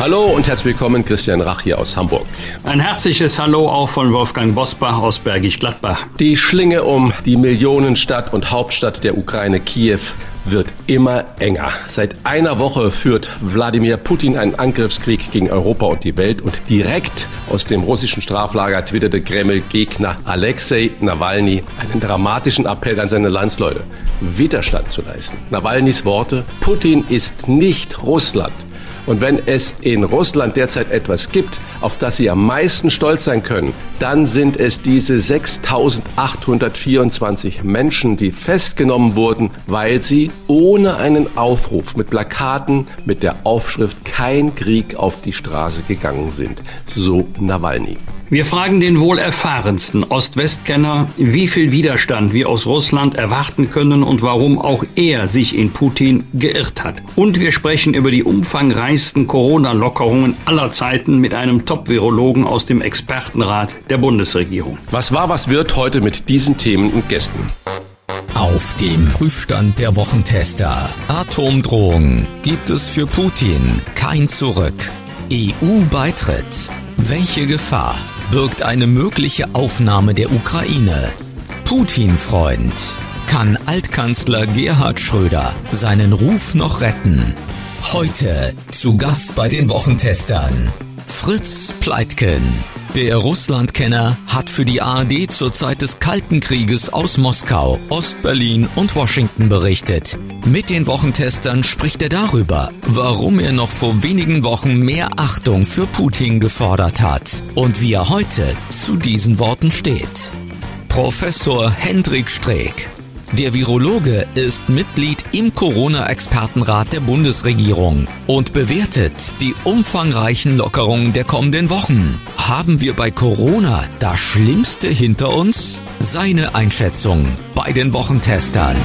Hallo und herzlich willkommen, Christian Rach hier aus Hamburg. Ein herzliches Hallo auch von Wolfgang Bosbach aus Bergisch Gladbach. Die Schlinge um die Millionenstadt und Hauptstadt der Ukraine, Kiew, wird immer enger. Seit einer Woche führt Wladimir Putin einen Angriffskrieg gegen Europa und die Welt und direkt aus dem russischen Straflager twitterte Kreml-Gegner Alexei Nawalny einen dramatischen Appell an seine Landsleute, Widerstand zu leisten. Nawalnys Worte, Putin ist nicht Russland. Und wenn es in Russland derzeit etwas gibt, auf das sie am meisten stolz sein können, dann sind es diese 6824 Menschen, die festgenommen wurden, weil sie ohne einen Aufruf mit Plakaten mit der Aufschrift Kein Krieg auf die Straße gegangen sind. So Nawalny. Wir fragen den wohl erfahrensten Ost-West-Kenner, wie viel Widerstand wir aus Russland erwarten können und warum auch er sich in Putin geirrt hat. Und wir sprechen über die umfangreichsten Corona-Lockerungen aller Zeiten mit einem Top-Virologen aus dem Expertenrat der Bundesregierung. Was war, was wird heute mit diesen Themen und Gästen? Auf dem Prüfstand der Wochentester. Atomdrohung. Gibt es für Putin kein Zurück? EU-Beitritt. Welche Gefahr birgt eine mögliche Aufnahme der Ukraine? Putin-Freund. Kann Altkanzler Gerhard Schröder seinen Ruf noch retten? Heute zu Gast bei den Wochentestern. Fritz Pleitken. Der Russlandkenner hat für die ARD zur Zeit des Kalten Krieges aus Moskau, Ostberlin und Washington berichtet. Mit den Wochentestern spricht er darüber, warum er noch vor wenigen Wochen mehr Achtung für Putin gefordert hat und wie er heute zu diesen Worten steht. Professor Hendrik Streeck der Virologe ist Mitglied im Corona-Expertenrat der Bundesregierung und bewertet die umfangreichen Lockerungen der kommenden Wochen. Haben wir bei Corona das Schlimmste hinter uns? Seine Einschätzung bei den Wochentestern.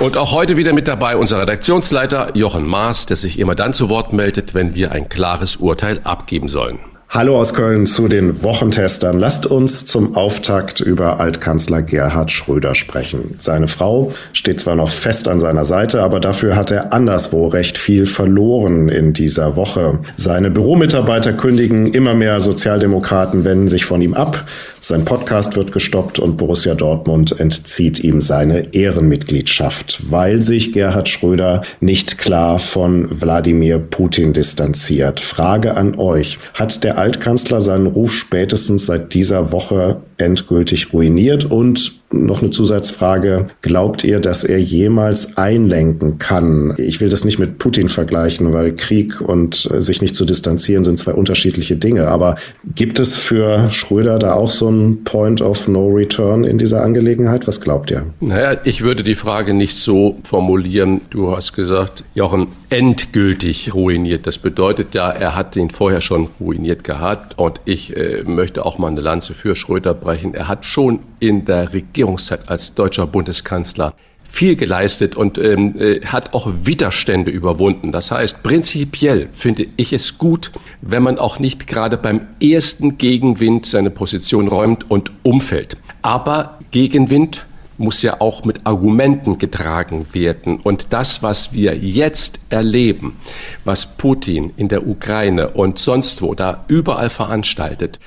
Und auch heute wieder mit dabei unser Redaktionsleiter Jochen Maas, der sich immer dann zu Wort meldet, wenn wir ein klares Urteil abgeben sollen. Hallo aus Köln zu den Wochentestern. Lasst uns zum Auftakt über Altkanzler Gerhard Schröder sprechen. Seine Frau steht zwar noch fest an seiner Seite, aber dafür hat er anderswo recht viel verloren in dieser Woche. Seine Büromitarbeiter kündigen, immer mehr Sozialdemokraten wenden sich von ihm ab. Sein Podcast wird gestoppt und Borussia Dortmund entzieht ihm seine Ehrenmitgliedschaft, weil sich Gerhard Schröder nicht klar von Wladimir Putin distanziert. Frage an euch. Hat der Altkanzler seinen Ruf spätestens seit dieser Woche endgültig ruiniert und noch eine Zusatzfrage. Glaubt ihr, dass er jemals einlenken kann? Ich will das nicht mit Putin vergleichen, weil Krieg und sich nicht zu distanzieren sind zwei unterschiedliche Dinge. Aber gibt es für Schröder da auch so ein Point of No Return in dieser Angelegenheit? Was glaubt ihr? Naja, ich würde die Frage nicht so formulieren. Du hast gesagt, Jochen, endgültig ruiniert. Das bedeutet ja, er hat ihn vorher schon ruiniert gehabt. Und ich äh, möchte auch mal eine Lanze für Schröder brechen. Er hat schon in der Regierungszeit als deutscher Bundeskanzler viel geleistet und ähm, äh, hat auch Widerstände überwunden. Das heißt, prinzipiell finde ich es gut, wenn man auch nicht gerade beim ersten Gegenwind seine Position räumt und umfällt. Aber Gegenwind muss ja auch mit Argumenten getragen werden. Und das, was wir jetzt erleben, was Putin in der Ukraine und sonst wo da überall veranstaltet,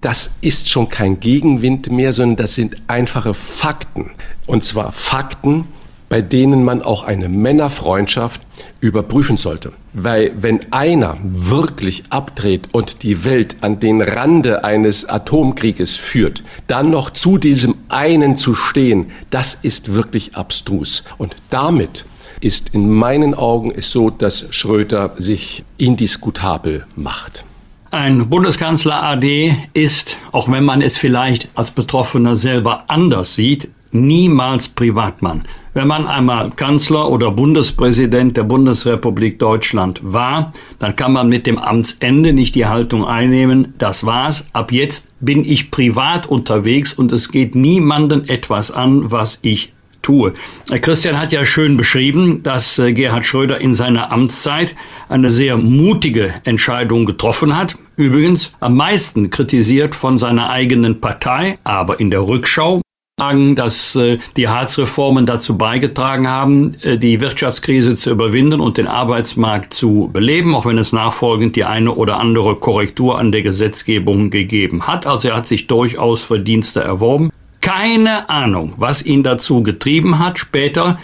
das ist schon kein Gegenwind mehr, sondern das sind einfache Fakten. Und zwar Fakten, bei denen man auch eine Männerfreundschaft überprüfen sollte. Weil wenn einer wirklich abdreht und die Welt an den Rande eines Atomkrieges führt, dann noch zu diesem einen zu stehen, das ist wirklich abstrus. Und damit ist in meinen Augen es so, dass Schröder sich indiskutabel macht. Ein Bundeskanzler AD ist, auch wenn man es vielleicht als Betroffener selber anders sieht, niemals Privatmann. Wenn man einmal Kanzler oder Bundespräsident der Bundesrepublik Deutschland war, dann kann man mit dem Amtsende nicht die Haltung einnehmen, das war's, ab jetzt bin ich privat unterwegs und es geht niemanden etwas an, was ich tue. Christian hat ja schön beschrieben, dass äh, Gerhard Schröder in seiner Amtszeit eine sehr mutige Entscheidung getroffen hat. Übrigens am meisten kritisiert von seiner eigenen Partei, aber in der Rückschau sagen, dass äh, die Hartz-Reformen dazu beigetragen haben, äh, die Wirtschaftskrise zu überwinden und den Arbeitsmarkt zu beleben, auch wenn es nachfolgend die eine oder andere Korrektur an der Gesetzgebung gegeben hat. Also er hat sich durchaus Verdienste erworben. Keine Ahnung, was ihn dazu getrieben hat, später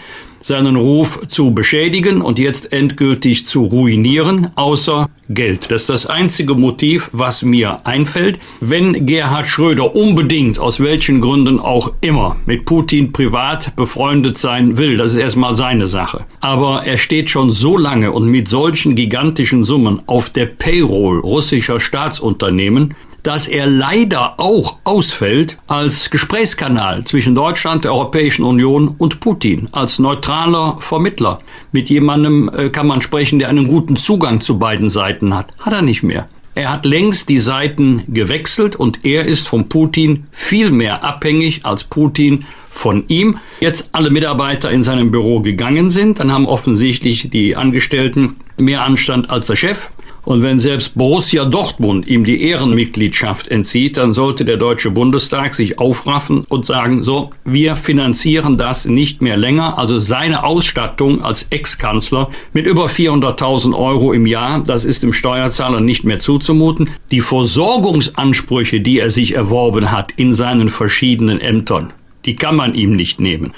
seinen Ruf zu beschädigen und jetzt endgültig zu ruinieren, außer Geld. Das ist das einzige Motiv, was mir einfällt. Wenn Gerhard Schröder unbedingt, aus welchen Gründen auch immer, mit Putin privat befreundet sein will, das ist erstmal seine Sache. Aber er steht schon so lange und mit solchen gigantischen Summen auf der Payroll russischer Staatsunternehmen, dass er leider auch ausfällt als Gesprächskanal zwischen Deutschland, der Europäischen Union und Putin, als neutraler Vermittler. Mit jemandem äh, kann man sprechen, der einen guten Zugang zu beiden Seiten hat. Hat er nicht mehr. Er hat längst die Seiten gewechselt und er ist von Putin viel mehr abhängig als Putin von ihm. Jetzt alle Mitarbeiter in seinem Büro gegangen sind, dann haben offensichtlich die Angestellten mehr Anstand als der Chef. Und wenn selbst Borussia Dortmund ihm die Ehrenmitgliedschaft entzieht, dann sollte der Deutsche Bundestag sich aufraffen und sagen, so, wir finanzieren das nicht mehr länger. Also seine Ausstattung als Ex-Kanzler mit über 400.000 Euro im Jahr, das ist dem Steuerzahler nicht mehr zuzumuten. Die Versorgungsansprüche, die er sich erworben hat in seinen verschiedenen Ämtern, die kann man ihm nicht nehmen.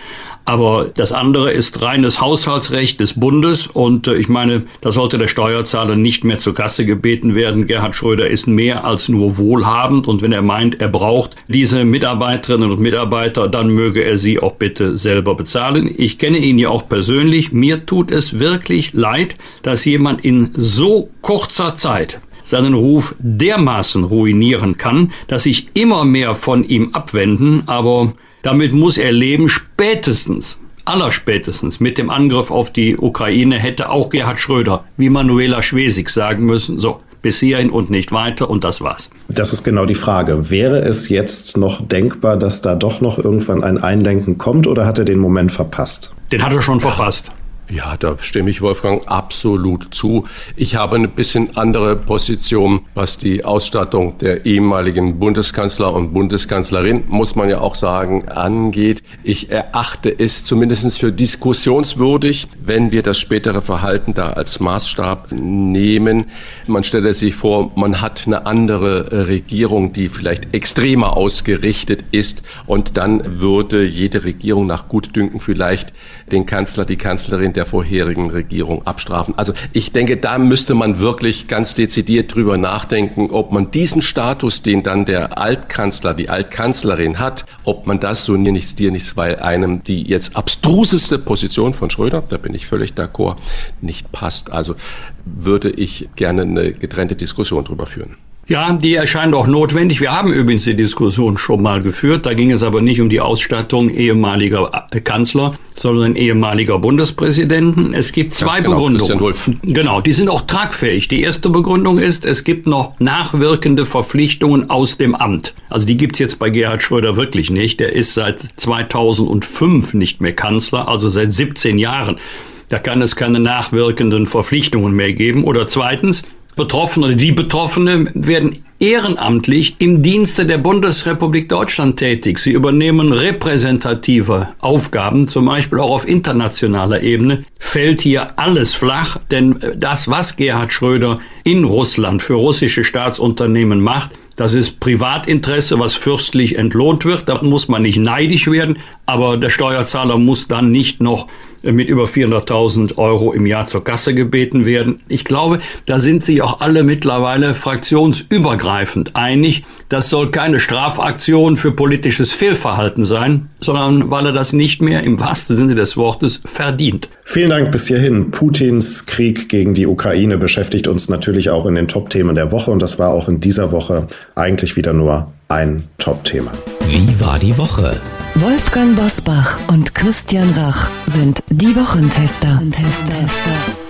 Aber das andere ist reines Haushaltsrecht des Bundes und äh, ich meine, da sollte der Steuerzahler nicht mehr zur Kasse gebeten werden. Gerhard Schröder ist mehr als nur wohlhabend und wenn er meint, er braucht diese Mitarbeiterinnen und Mitarbeiter, dann möge er sie auch bitte selber bezahlen. Ich kenne ihn ja auch persönlich. Mir tut es wirklich leid, dass jemand in so kurzer Zeit seinen Ruf dermaßen ruinieren kann, dass sich immer mehr von ihm abwenden, aber damit muss er leben, spätestens, allerspätestens mit dem Angriff auf die Ukraine hätte auch Gerhard Schröder, wie Manuela Schwesig sagen müssen, so, bis hierhin und nicht weiter und das war's. Das ist genau die Frage. Wäre es jetzt noch denkbar, dass da doch noch irgendwann ein Einlenken kommt oder hat er den Moment verpasst? Den hat er schon verpasst. Ja, da stimme ich Wolfgang absolut zu. Ich habe eine bisschen andere Position, was die Ausstattung der ehemaligen Bundeskanzler und Bundeskanzlerin, muss man ja auch sagen, angeht. Ich erachte es zumindest für diskussionswürdig, wenn wir das spätere Verhalten da als Maßstab nehmen. Man stelle sich vor, man hat eine andere Regierung, die vielleicht extremer ausgerichtet ist und dann würde jede Regierung nach Gutdünken vielleicht den Kanzler, die Kanzlerin der vorherigen Regierung abstrafen. Also ich denke, da müsste man wirklich ganz dezidiert drüber nachdenken, ob man diesen Status, den dann der Altkanzler, die Altkanzlerin hat, ob man das so nichts dir nichts, weil einem die jetzt abstruseste Position von Schröder, da bin ich völlig d'accord, nicht passt. Also würde ich gerne eine getrennte Diskussion drüber führen. Ja, die erscheint auch notwendig. Wir haben übrigens die Diskussion schon mal geführt. Da ging es aber nicht um die Ausstattung ehemaliger Kanzler, sondern ehemaliger Bundespräsidenten. Es gibt zwei genau, Begründungen. Genau, die sind auch tragfähig. Die erste Begründung ist, es gibt noch nachwirkende Verpflichtungen aus dem Amt. Also die gibt's jetzt bei Gerhard Schröder wirklich nicht. Der ist seit 2005 nicht mehr Kanzler, also seit 17 Jahren. Da kann es keine nachwirkenden Verpflichtungen mehr geben. Oder zweitens, Betroffene oder die Betroffene werden ehrenamtlich im Dienste der Bundesrepublik Deutschland tätig. Sie übernehmen repräsentative Aufgaben, zum Beispiel auch auf internationaler Ebene. Fällt hier alles flach, denn das, was Gerhard Schröder in Russland für russische Staatsunternehmen macht, das ist Privatinteresse, was fürstlich entlohnt wird. Da muss man nicht neidisch werden, aber der Steuerzahler muss dann nicht noch mit über 400.000 Euro im Jahr zur Kasse gebeten werden. Ich glaube, da sind sich auch alle mittlerweile fraktionsübergreifend einig. Das soll keine Strafaktion für politisches Fehlverhalten sein, sondern weil er das nicht mehr im wahrsten Sinne des Wortes verdient. Vielen Dank bis hierhin. Putins Krieg gegen die Ukraine beschäftigt uns natürlich auch in den Top-Themen der Woche und das war auch in dieser Woche eigentlich wieder nur ein Top-Thema. Wie war die Woche? Wolfgang Bosbach und Christian Rach sind die Wochentester. Wochentester.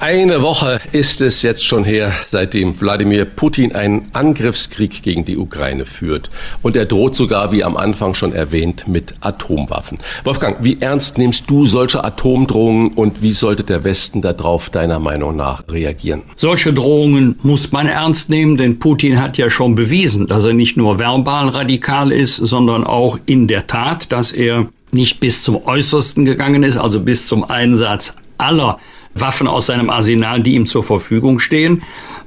Eine Woche ist es jetzt schon her, seitdem Wladimir Putin einen Angriffskrieg gegen die Ukraine führt. Und er droht sogar, wie am Anfang schon erwähnt, mit Atomwaffen. Wolfgang, wie ernst nimmst du solche Atomdrohungen und wie sollte der Westen darauf deiner Meinung nach reagieren? Solche Drohungen muss man ernst nehmen, denn Putin hat ja schon bewiesen, dass er nicht nur verbal radikal ist, sondern auch in der Tat, dass er nicht bis zum Äußersten gegangen ist, also bis zum Einsatz aller Waffen aus seinem Arsenal, die ihm zur Verfügung stehen.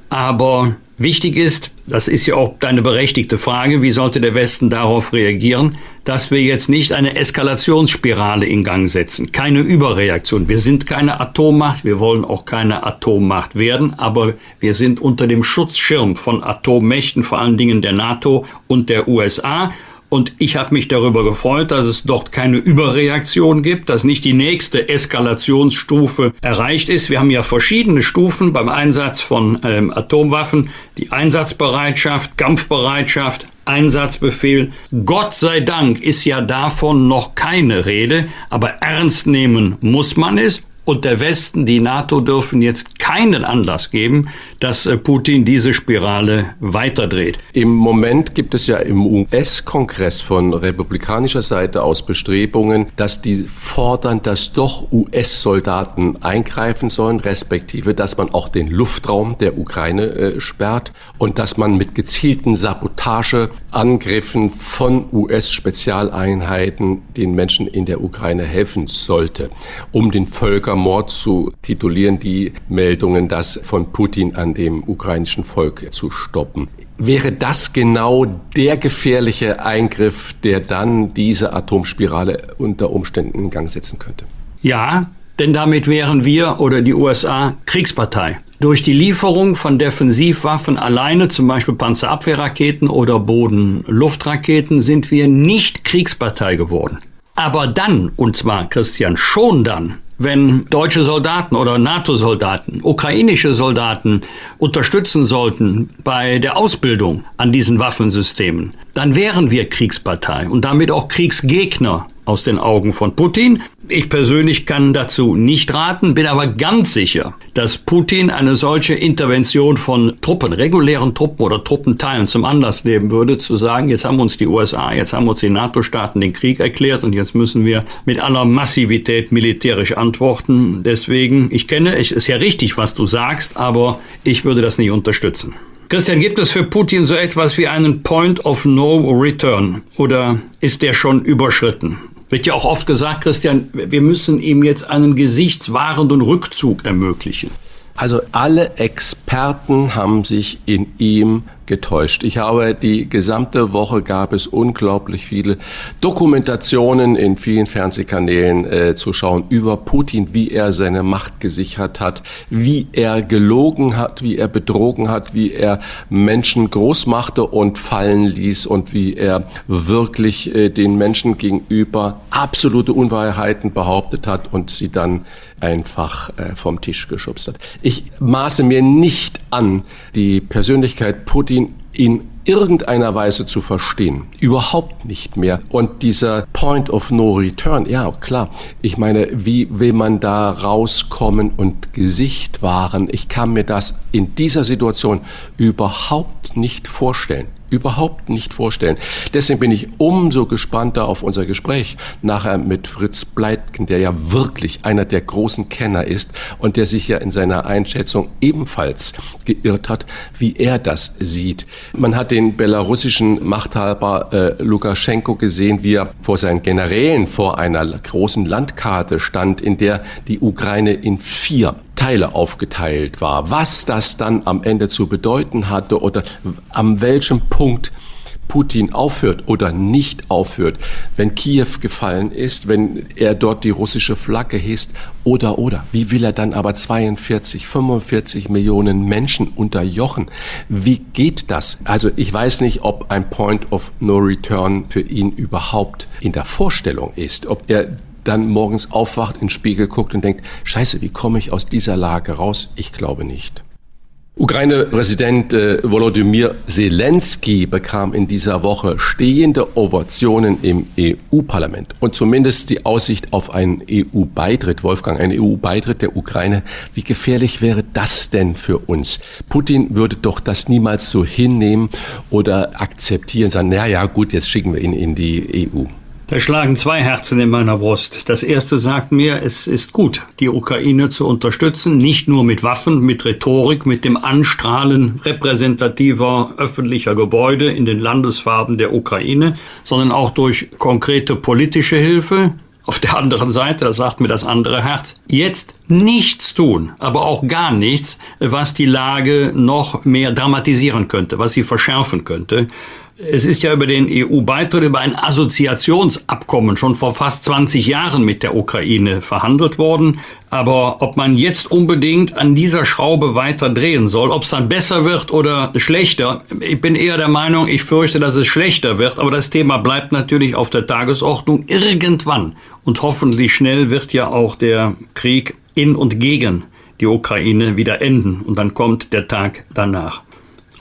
Aber wichtig ist, das ist ja auch deine berechtigte Frage, wie sollte der Westen darauf reagieren, dass wir jetzt nicht eine Eskalationsspirale in Gang setzen, keine Überreaktion. Wir sind keine Atommacht, wir wollen auch keine Atommacht werden, aber wir sind unter dem Schutzschirm von Atommächten, vor allen Dingen der NATO und der USA. Und ich habe mich darüber gefreut, dass es dort keine Überreaktion gibt, dass nicht die nächste Eskalationsstufe erreicht ist. Wir haben ja verschiedene Stufen beim Einsatz von ähm, Atomwaffen. Die Einsatzbereitschaft, Kampfbereitschaft, Einsatzbefehl. Gott sei Dank ist ja davon noch keine Rede, aber ernst nehmen muss man es und der Westen, die NATO dürfen jetzt keinen Anlass geben, dass äh, Putin diese Spirale weiterdreht. Im Moment gibt es ja im US-Kongress von republikanischer Seite aus Bestrebungen, dass die fordern, dass doch US-Soldaten eingreifen sollen, respektive, dass man auch den Luftraum der Ukraine äh, sperrt und dass man mit gezielten Sabotageangriffen von US-Spezialeinheiten den Menschen in der Ukraine helfen sollte, um den Völker Völkermord zu titulieren, die Meldungen, das von Putin an dem ukrainischen Volk zu stoppen. Wäre das genau der gefährliche Eingriff, der dann diese Atomspirale unter Umständen in Gang setzen könnte? Ja, denn damit wären wir oder die USA Kriegspartei. Durch die Lieferung von Defensivwaffen alleine, zum Beispiel Panzerabwehrraketen oder Bodenluftraketen, sind wir nicht Kriegspartei geworden. Aber dann, und zwar Christian, schon dann, wenn deutsche Soldaten oder NATO-Soldaten, ukrainische Soldaten unterstützen sollten bei der Ausbildung an diesen Waffensystemen, dann wären wir Kriegspartei und damit auch Kriegsgegner aus den Augen von Putin. Ich persönlich kann dazu nicht raten, bin aber ganz sicher, dass Putin eine solche Intervention von Truppen, regulären Truppen oder Truppenteilen zum Anlass nehmen würde, zu sagen, jetzt haben uns die USA, jetzt haben uns die NATO-Staaten den Krieg erklärt und jetzt müssen wir mit aller Massivität militärisch antworten. Deswegen, ich kenne, es ist ja richtig, was du sagst, aber ich würde das nicht unterstützen. Christian, gibt es für Putin so etwas wie einen Point of No Return oder ist der schon überschritten? Wird ja auch oft gesagt, Christian, wir müssen ihm jetzt einen gesichtswahrenden Rückzug ermöglichen. Also alle Experten haben sich in ihm getäuscht. Ich habe die gesamte Woche gab es unglaublich viele Dokumentationen in vielen Fernsehkanälen äh, zu schauen über Putin, wie er seine Macht gesichert hat, wie er gelogen hat, wie er betrogen hat, wie er Menschen groß machte und fallen ließ und wie er wirklich äh, den Menschen gegenüber absolute Unwahrheiten behauptet hat und sie dann einfach äh, vom Tisch geschubst hat. Ich maße mir nicht an, die Persönlichkeit Putin in irgendeiner Weise zu verstehen. Überhaupt nicht mehr. Und dieser Point of No Return, ja klar, ich meine, wie will man da rauskommen und Gesicht wahren? Ich kann mir das in dieser Situation überhaupt nicht vorstellen überhaupt nicht vorstellen. Deswegen bin ich umso gespannter auf unser Gespräch nachher mit Fritz Bleitgen, der ja wirklich einer der großen Kenner ist und der sich ja in seiner Einschätzung ebenfalls geirrt hat, wie er das sieht. Man hat den belarussischen Machthaber äh, Lukaschenko gesehen, wie er vor seinen Generälen vor einer großen Landkarte stand, in der die Ukraine in vier Teile aufgeteilt war. Was das dann am Ende zu bedeuten hatte oder an welchem Punkt Putin aufhört oder nicht aufhört, wenn Kiew gefallen ist, wenn er dort die russische Flagge hisst oder oder. Wie will er dann aber 42, 45 Millionen Menschen unterjochen? Wie geht das? Also ich weiß nicht, ob ein Point of No Return für ihn überhaupt in der Vorstellung ist, ob er dann morgens aufwacht, in den Spiegel guckt und denkt, scheiße, wie komme ich aus dieser Lage raus? Ich glaube nicht. Ukraine-Präsident äh, Volodymyr Zelensky bekam in dieser Woche stehende Ovationen im EU-Parlament und zumindest die Aussicht auf einen EU-Beitritt. Wolfgang, ein EU-Beitritt der Ukraine. Wie gefährlich wäre das denn für uns? Putin würde doch das niemals so hinnehmen oder akzeptieren, sagen, na ja, gut, jetzt schicken wir ihn in die EU. Da schlagen zwei Herzen in meiner Brust. Das erste sagt mir, es ist gut, die Ukraine zu unterstützen, nicht nur mit Waffen, mit Rhetorik, mit dem Anstrahlen repräsentativer öffentlicher Gebäude in den Landesfarben der Ukraine, sondern auch durch konkrete politische Hilfe, auf der anderen Seite, das sagt mir das andere Herz, jetzt nichts tun, aber auch gar nichts, was die Lage noch mehr dramatisieren könnte, was sie verschärfen könnte. Es ist ja über den EU-Beitritt, über ein Assoziationsabkommen schon vor fast 20 Jahren mit der Ukraine verhandelt worden. Aber ob man jetzt unbedingt an dieser Schraube weiter drehen soll, ob es dann besser wird oder schlechter, ich bin eher der Meinung, ich fürchte, dass es schlechter wird. Aber das Thema bleibt natürlich auf der Tagesordnung irgendwann. Und hoffentlich schnell wird ja auch der Krieg in und gegen die Ukraine wieder enden. Und dann kommt der Tag danach.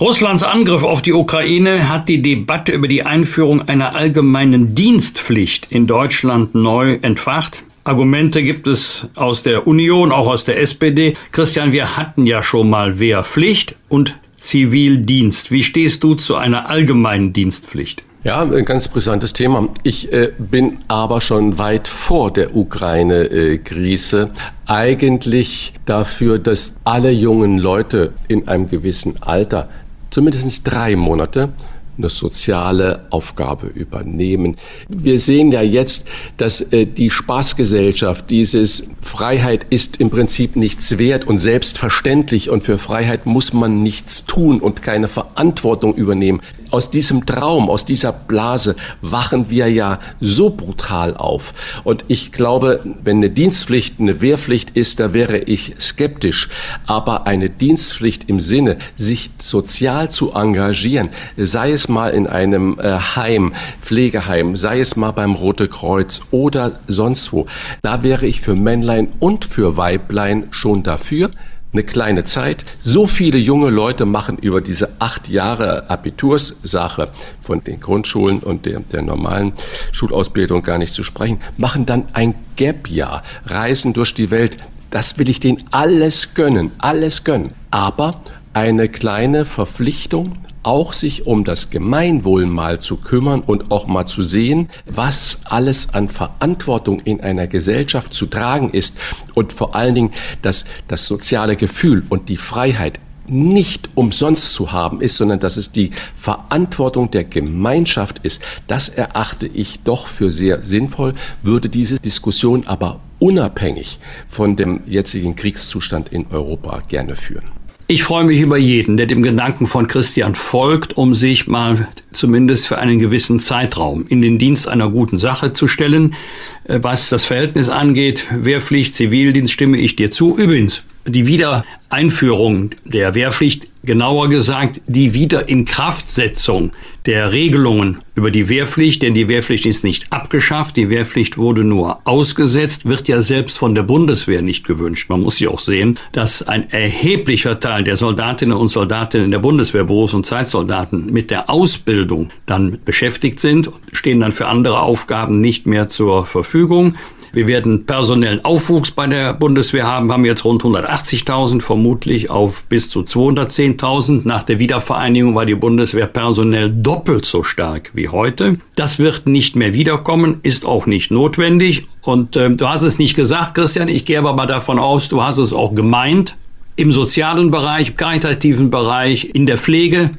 Russlands Angriff auf die Ukraine hat die Debatte über die Einführung einer allgemeinen Dienstpflicht in Deutschland neu entfacht. Argumente gibt es aus der Union, auch aus der SPD. Christian, wir hatten ja schon mal Wehrpflicht und Zivildienst. Wie stehst du zu einer allgemeinen Dienstpflicht? Ja, ein ganz brisantes Thema. Ich äh, bin aber schon weit vor der Ukraine-Krise eigentlich dafür, dass alle jungen Leute in einem gewissen Alter zumindest drei Monate eine soziale Aufgabe übernehmen. Wir sehen ja jetzt, dass äh, die Spaßgesellschaft, dieses Freiheit ist im Prinzip nichts wert und selbstverständlich und für Freiheit muss man nichts tun und keine Verantwortung übernehmen aus diesem Traum, aus dieser Blase wachen wir ja so brutal auf. Und ich glaube, wenn eine Dienstpflicht eine Wehrpflicht ist, da wäre ich skeptisch. Aber eine Dienstpflicht im Sinne, sich sozial zu engagieren, sei es mal in einem äh, Heim, Pflegeheim, sei es mal beim Rote Kreuz oder sonst wo, da wäre ich für Männlein und für Weiblein schon dafür eine kleine Zeit. So viele junge Leute machen über diese acht Jahre Abiturssache von den Grundschulen und der, der normalen Schulausbildung gar nicht zu sprechen, machen dann ein Gap-Jahr, reisen durch die Welt. Das will ich denen alles gönnen, alles gönnen. Aber eine kleine Verpflichtung, auch sich um das Gemeinwohl mal zu kümmern und auch mal zu sehen, was alles an Verantwortung in einer Gesellschaft zu tragen ist und vor allen Dingen, dass das soziale Gefühl und die Freiheit nicht umsonst zu haben ist, sondern dass es die Verantwortung der Gemeinschaft ist. Das erachte ich doch für sehr sinnvoll, würde diese Diskussion aber unabhängig von dem jetzigen Kriegszustand in Europa gerne führen. Ich freue mich über jeden, der dem Gedanken von Christian folgt, um sich mal zumindest für einen gewissen Zeitraum in den Dienst einer guten Sache zu stellen. Äh, was das Verhältnis angeht, Wehrpflicht, Zivildienst, stimme ich dir zu. Übrigens, die Wiedereinführung der Wehrpflicht, genauer gesagt die Wiederinkraftsetzung der Regelungen über die Wehrpflicht, denn die Wehrpflicht ist nicht abgeschafft, die Wehrpflicht wurde nur ausgesetzt, wird ja selbst von der Bundeswehr nicht gewünscht. Man muss ja auch sehen, dass ein erheblicher Teil der Soldatinnen und Soldaten der Bundeswehr, Berufs- und Zeitsoldaten mit der Ausbildung dann beschäftigt sind, stehen dann für andere Aufgaben nicht mehr zur Verfügung. Wir werden personellen Aufwuchs bei der Bundeswehr haben, haben jetzt rund 180.000, vermutlich auf bis zu 210.000. Nach der Wiedervereinigung war die Bundeswehr personell doppelt so stark wie heute. Das wird nicht mehr wiederkommen, ist auch nicht notwendig. Und äh, du hast es nicht gesagt, Christian, ich gehe aber mal davon aus, du hast es auch gemeint. Im sozialen Bereich, im karitativen Bereich, in der Pflege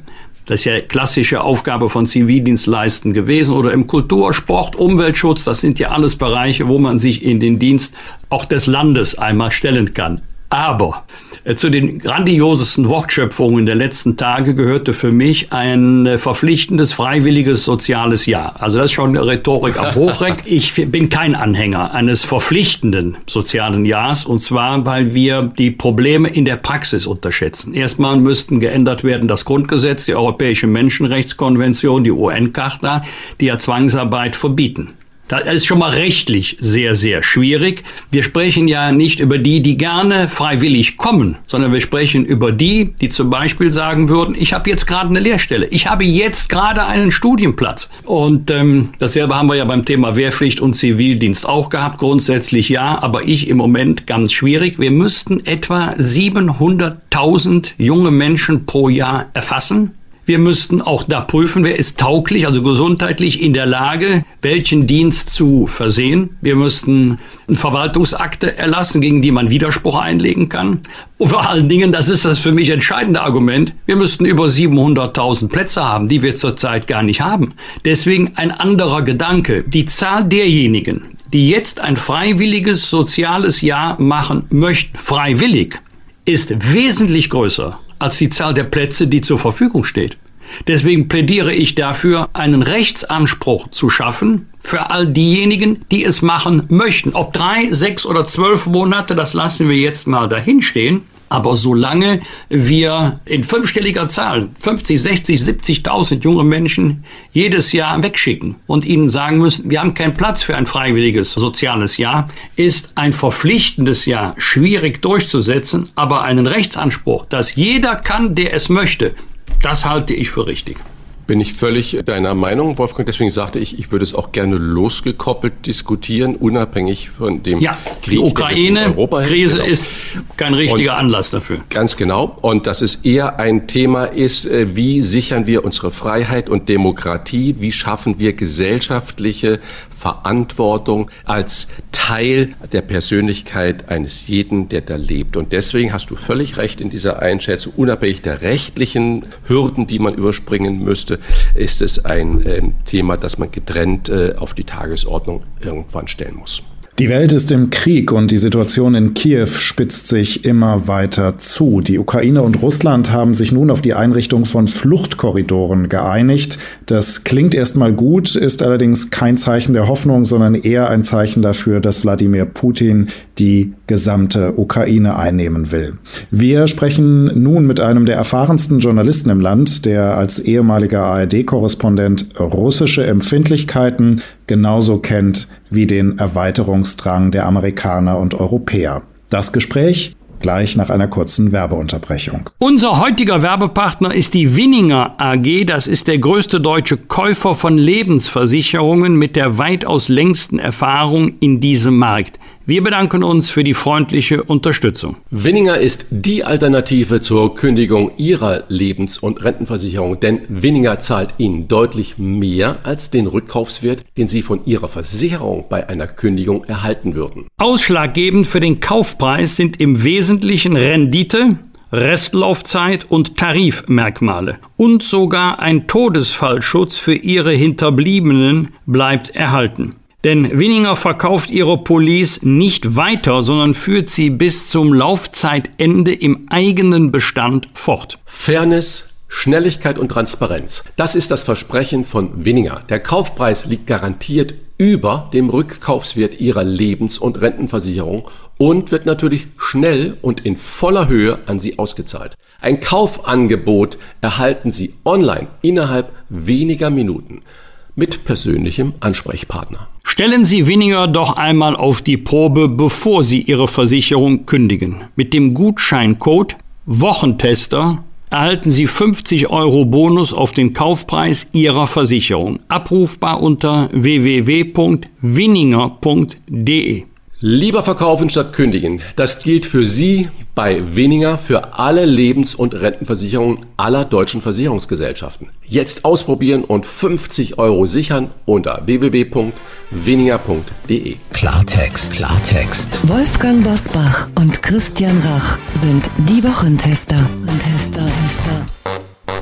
das ist ja klassische Aufgabe von Zivildienstleisten gewesen oder im Kultur, Sport, Umweltschutz. Das sind ja alles Bereiche, wo man sich in den Dienst auch des Landes einmal stellen kann. Aber äh, zu den grandiosesten Wortschöpfungen der letzten Tage gehörte für mich ein äh, verpflichtendes, freiwilliges soziales Jahr. Also das ist schon eine Rhetorik am Hochreck. Ich bin kein Anhänger eines verpflichtenden sozialen Jahres und zwar, weil wir die Probleme in der Praxis unterschätzen. Erstmal müssten geändert werden das Grundgesetz, die Europäische Menschenrechtskonvention, die UN-Charta, die ja Zwangsarbeit verbieten. Das ist schon mal rechtlich sehr, sehr schwierig. Wir sprechen ja nicht über die, die gerne freiwillig kommen, sondern wir sprechen über die, die zum Beispiel sagen würden, ich habe jetzt gerade eine Lehrstelle, ich habe jetzt gerade einen Studienplatz. Und ähm, dasselbe haben wir ja beim Thema Wehrpflicht und Zivildienst auch gehabt. Grundsätzlich ja, aber ich im Moment ganz schwierig. Wir müssten etwa 700.000 junge Menschen pro Jahr erfassen wir müssten auch da prüfen, wer ist tauglich, also gesundheitlich in der Lage, welchen Dienst zu versehen. Wir müssten Verwaltungsakte erlassen, gegen die man Widerspruch einlegen kann. Und vor allen Dingen, das ist das für mich entscheidende Argument, wir müssten über 700.000 Plätze haben, die wir zurzeit gar nicht haben. Deswegen ein anderer Gedanke. Die Zahl derjenigen, die jetzt ein freiwilliges soziales Jahr machen möchten, freiwillig, ist wesentlich größer als die Zahl der Plätze, die zur Verfügung steht. Deswegen plädiere ich dafür, einen Rechtsanspruch zu schaffen für all diejenigen, die es machen möchten. Ob drei, sechs oder zwölf Monate, das lassen wir jetzt mal dahinstehen. Aber solange wir in fünfstelliger Zahl 50, 60, 70.000 junge Menschen jedes Jahr wegschicken und ihnen sagen müssen, wir haben keinen Platz für ein freiwilliges soziales Jahr, ist ein verpflichtendes Jahr schwierig durchzusetzen, aber einen Rechtsanspruch, dass jeder kann, der es möchte, das halte ich für richtig. Bin ich völlig deiner Meinung, Wolfgang. Deswegen sagte ich, ich würde es auch gerne losgekoppelt diskutieren, unabhängig von dem ja, Krieg. Die Ukraine-Krise genau. ist kein richtiger Und Anlass dafür. Ganz genau. Und dass es eher ein Thema ist, äh, wie sichern wir unsere Freiheit und Demokratie? Wie schaffen wir gesellschaftliche Verantwortung als Teil der Persönlichkeit eines jeden, der da lebt. Und deswegen hast du völlig recht in dieser Einschätzung, unabhängig der rechtlichen Hürden, die man überspringen müsste, ist es ein äh, Thema, das man getrennt äh, auf die Tagesordnung irgendwann stellen muss. Die Welt ist im Krieg und die Situation in Kiew spitzt sich immer weiter zu. Die Ukraine und Russland haben sich nun auf die Einrichtung von Fluchtkorridoren geeinigt. Das klingt erstmal gut, ist allerdings kein Zeichen der Hoffnung, sondern eher ein Zeichen dafür, dass Wladimir Putin die gesamte Ukraine einnehmen will. Wir sprechen nun mit einem der erfahrensten Journalisten im Land, der als ehemaliger ARD-Korrespondent russische Empfindlichkeiten genauso kennt wie den Erweiterungsdrang der Amerikaner und Europäer. Das Gespräch gleich nach einer kurzen Werbeunterbrechung. Unser heutiger Werbepartner ist die Winninger AG. Das ist der größte deutsche Käufer von Lebensversicherungen mit der weitaus längsten Erfahrung in diesem Markt. Wir bedanken uns für die freundliche Unterstützung. Winninger ist die Alternative zur Kündigung Ihrer Lebens- und Rentenversicherung, denn Winninger zahlt Ihnen deutlich mehr als den Rückkaufswert, den Sie von Ihrer Versicherung bei einer Kündigung erhalten würden. Ausschlaggebend für den Kaufpreis sind im Wesentlichen Rendite, Restlaufzeit und Tarifmerkmale. Und sogar ein Todesfallschutz für ihre Hinterbliebenen bleibt erhalten. Denn Winninger verkauft ihre Police nicht weiter, sondern führt sie bis zum Laufzeitende im eigenen Bestand fort. Fairness, Schnelligkeit und Transparenz. Das ist das Versprechen von Winninger. Der Kaufpreis liegt garantiert über dem Rückkaufswert ihrer Lebens- und Rentenversicherung und wird natürlich schnell und in voller Höhe an Sie ausgezahlt. Ein Kaufangebot erhalten Sie online innerhalb weniger Minuten mit persönlichem Ansprechpartner. Stellen Sie weniger doch einmal auf die Probe, bevor Sie Ihre Versicherung kündigen. Mit dem Gutscheincode Wochentester erhalten Sie 50 Euro Bonus auf den Kaufpreis Ihrer Versicherung. Abrufbar unter www.winninger.de. Lieber verkaufen statt kündigen. Das gilt für Sie bei Weniger für alle Lebens- und Rentenversicherungen aller deutschen Versicherungsgesellschaften. Jetzt ausprobieren und 50 Euro sichern unter www.weniger.de. Klartext, Klartext. Wolfgang Bosbach und Christian Rach sind die Wochentester. Tester, Tester.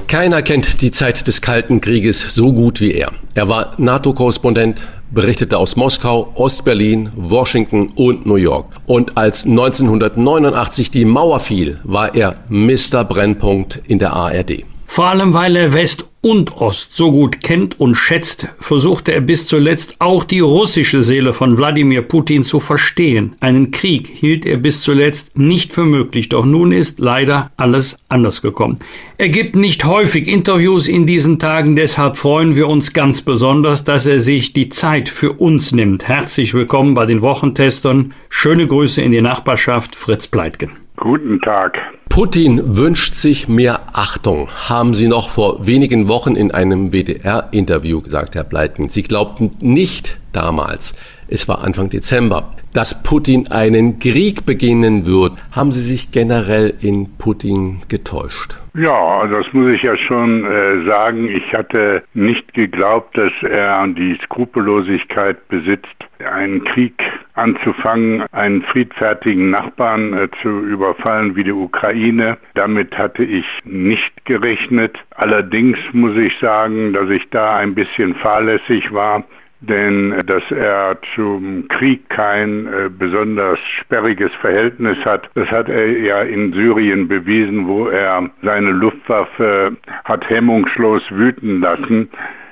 Keiner kennt die Zeit des Kalten Krieges so gut wie er. Er war NATO-Korrespondent, berichtete aus Moskau, Ostberlin, Washington und New York. Und als 1989 die Mauer fiel, war er Mr. Brennpunkt in der ARD. Vor allem weil er West und Ost so gut kennt und schätzt, versuchte er bis zuletzt auch die russische Seele von Wladimir Putin zu verstehen. Einen Krieg hielt er bis zuletzt nicht für möglich, doch nun ist leider alles anders gekommen. Er gibt nicht häufig Interviews in diesen Tagen, deshalb freuen wir uns ganz besonders, dass er sich die Zeit für uns nimmt. Herzlich willkommen bei den Wochentestern. Schöne Grüße in die Nachbarschaft, Fritz Pleitgen. Guten Tag. Putin wünscht sich mehr Achtung, haben Sie noch vor wenigen Wochen in einem WDR-Interview gesagt, Herr Pleitgen. Sie glaubten nicht damals, es war Anfang Dezember, dass Putin einen Krieg beginnen wird. Haben Sie sich generell in Putin getäuscht? Ja, das muss ich ja schon äh, sagen. Ich hatte nicht geglaubt, dass er die Skrupellosigkeit besitzt, einen Krieg anzufangen, einen friedfertigen Nachbarn äh, zu überfallen wie die Ukraine. Damit hatte ich nicht gerechnet. Allerdings muss ich sagen, dass ich da ein bisschen fahrlässig war denn äh, dass er zum Krieg kein äh, besonders sperriges Verhältnis hat, das hat er ja in Syrien bewiesen, wo er seine Luftwaffe hat hemmungslos wüten lassen.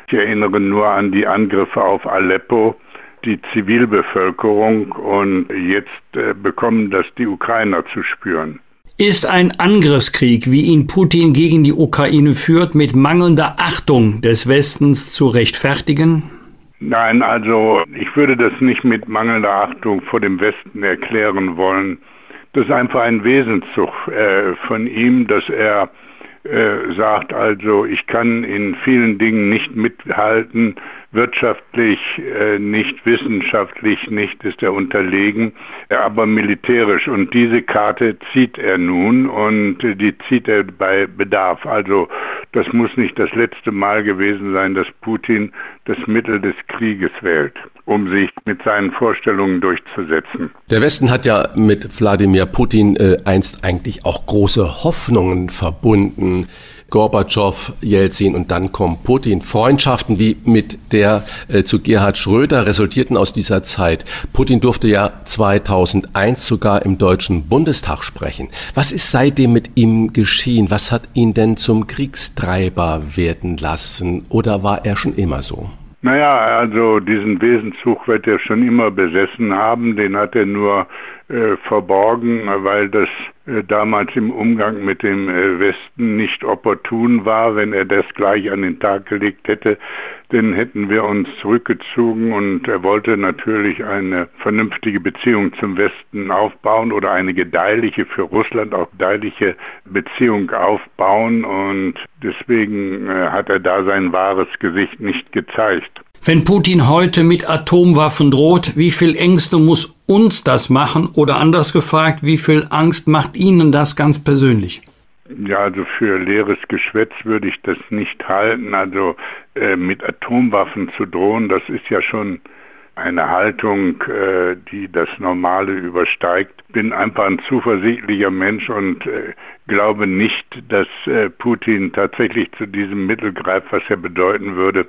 Ich erinnere nur an die Angriffe auf Aleppo, die Zivilbevölkerung und jetzt äh, bekommen das die Ukrainer zu spüren. Ist ein Angriffskrieg, wie ihn Putin gegen die Ukraine führt, mit mangelnder Achtung des Westens zu rechtfertigen? Nein, also ich würde das nicht mit mangelnder Achtung vor dem Westen erklären wollen. Das ist einfach ein Wesenszug äh, von ihm, dass er äh, sagt also, ich kann in vielen Dingen nicht mithalten, wirtschaftlich äh, nicht, wissenschaftlich nicht ist er unterlegen, aber militärisch. Und diese Karte zieht er nun und die zieht er bei Bedarf. Also das muss nicht das letzte Mal gewesen sein, dass Putin das Mittel des Krieges wählt um sich mit seinen Vorstellungen durchzusetzen. Der Westen hat ja mit Wladimir Putin äh, einst eigentlich auch große Hoffnungen verbunden. Gorbatschow, Jelzin und dann kommt Putin. Freundschaften wie mit der äh, zu Gerhard Schröder resultierten aus dieser Zeit. Putin durfte ja 2001 sogar im Deutschen Bundestag sprechen. Was ist seitdem mit ihm geschehen? Was hat ihn denn zum Kriegstreiber werden lassen? Oder war er schon immer so? Naja, also diesen Wesenzug wird er schon immer besessen haben, den hat er nur äh, verborgen, weil das äh, damals im Umgang mit dem äh, Westen nicht opportun war. Wenn er das gleich an den Tag gelegt hätte, dann hätten wir uns zurückgezogen und er wollte natürlich eine vernünftige Beziehung zum Westen aufbauen oder eine gedeihliche, für Russland auch gedeihliche Beziehung aufbauen und deswegen hat er da sein wahres Gesicht nicht gezeigt. Wenn Putin heute mit Atomwaffen droht, wie viel Ängste muss uns das machen? Oder anders gefragt, wie viel Angst macht Ihnen das ganz persönlich? Ja, also für leeres Geschwätz würde ich das nicht halten. Also äh, mit Atomwaffen zu drohen, das ist ja schon eine Haltung, äh, die das Normale übersteigt. Bin einfach ein zuversichtlicher Mensch und äh, glaube nicht, dass äh, Putin tatsächlich zu diesem Mittel greift, was er bedeuten würde,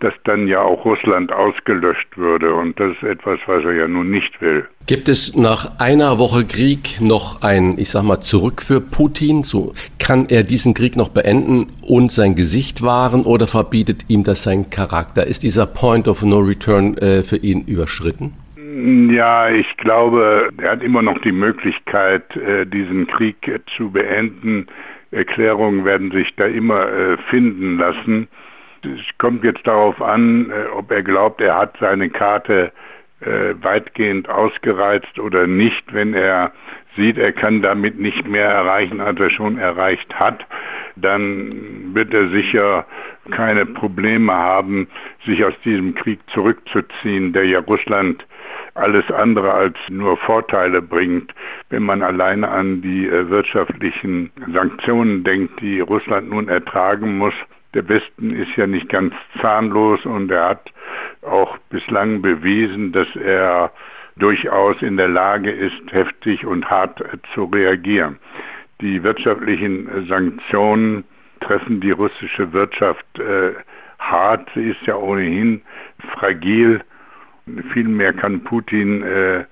dass dann ja auch Russland ausgelöscht würde. Und das ist etwas, was er ja nun nicht will. Gibt es nach einer Woche Krieg noch ein, ich sag mal, zurück für Putin? So kann er diesen Krieg noch beenden und sein Gesicht wahren oder verbietet ihm das sein Charakter? Ist dieser Point of No Return äh, für ihn überschritten? Ja, ich glaube, er hat immer noch die Möglichkeit, äh, diesen Krieg zu beenden. Erklärungen werden sich da immer äh, finden lassen. Es kommt jetzt darauf an, äh, ob er glaubt, er hat seine Karte äh, weitgehend ausgereizt oder nicht. Wenn er sieht, er kann damit nicht mehr erreichen, als er schon erreicht hat, dann wird er sicher keine Probleme haben, sich aus diesem Krieg zurückzuziehen, der ja Russland alles andere als nur Vorteile bringt, wenn man alleine an die äh, wirtschaftlichen Sanktionen denkt, die Russland nun ertragen muss der Westen ist ja nicht ganz zahnlos und er hat auch bislang bewiesen, dass er durchaus in der Lage ist, heftig und hart zu reagieren. Die wirtschaftlichen Sanktionen treffen die russische Wirtschaft äh, hart. Sie ist ja ohnehin fragil. Viel mehr kann Putin äh,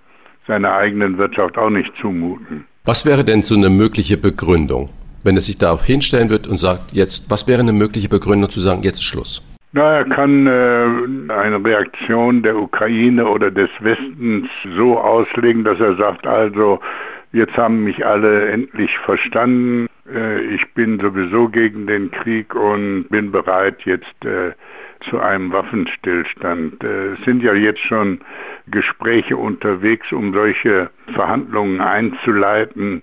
seiner eigenen Wirtschaft auch nicht zumuten. Was wäre denn so eine mögliche Begründung? Wenn er sich da hinstellen wird und sagt, jetzt, was wäre eine mögliche Begründung zu sagen, jetzt ist Schluss? Na, er kann äh, eine Reaktion der Ukraine oder des Westens so auslegen, dass er sagt, also jetzt haben mich alle endlich verstanden, äh, ich bin sowieso gegen den Krieg und bin bereit jetzt äh, zu einem Waffenstillstand. Äh, es sind ja jetzt schon Gespräche unterwegs, um solche Verhandlungen einzuleiten.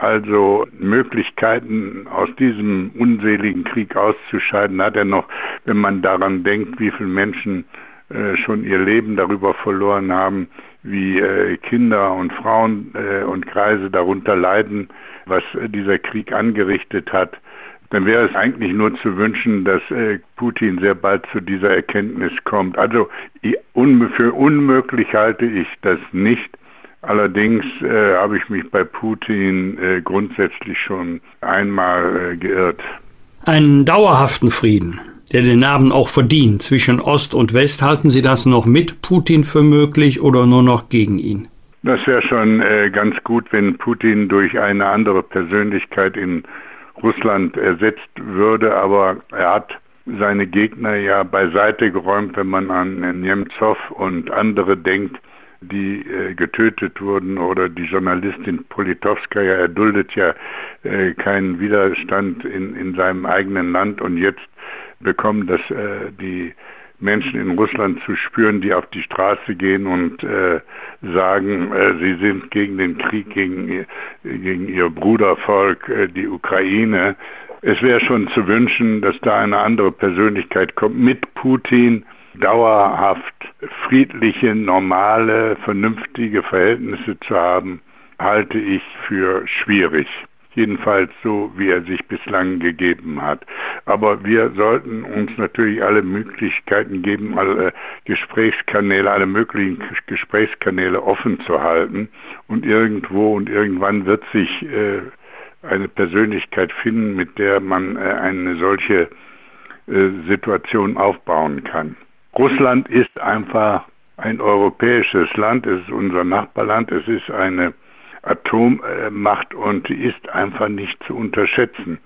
Also Möglichkeiten aus diesem unseligen Krieg auszuscheiden, hat er noch, wenn man daran denkt, wie viele Menschen äh, schon ihr Leben darüber verloren haben, wie äh, Kinder und Frauen äh, und Kreise darunter leiden, was äh, dieser Krieg angerichtet hat dann wäre es eigentlich nur zu wünschen, dass äh, Putin sehr bald zu dieser Erkenntnis kommt. Also für unmöglich halte ich das nicht. Allerdings äh, habe ich mich bei Putin äh, grundsätzlich schon einmal äh, geirrt. Einen dauerhaften Frieden, der den Namen auch verdient, zwischen Ost und West, halten Sie das noch mit Putin für möglich oder nur noch gegen ihn? Das wäre schon äh, ganz gut, wenn Putin durch eine andere Persönlichkeit in Russland ersetzt würde, aber er hat seine Gegner ja beiseite geräumt, wenn man an Nemtsov und andere denkt, die äh, getötet wurden oder die Journalistin Politowskaja erduldet ja äh, keinen Widerstand in, in seinem eigenen Land und jetzt bekommen das äh, die Menschen in Russland zu spüren, die auf die Straße gehen und äh, sagen, äh, sie sind gegen den Krieg gegen, gegen ihr Brudervolk, äh, die Ukraine. Es wäre schon zu wünschen, dass da eine andere Persönlichkeit kommt mit Putin, dauerhaft friedliche, normale, vernünftige Verhältnisse zu haben, halte ich für schwierig jedenfalls so, wie er sich bislang gegeben hat. Aber wir sollten uns natürlich alle Möglichkeiten geben, alle Gesprächskanäle, alle möglichen Gesprächskanäle offen zu halten. Und irgendwo und irgendwann wird sich äh, eine Persönlichkeit finden, mit der man äh, eine solche äh, Situation aufbauen kann. Russland ist einfach ein europäisches Land, es ist unser Nachbarland, es ist eine Atommacht und ist einfach nicht zu unterschätzen.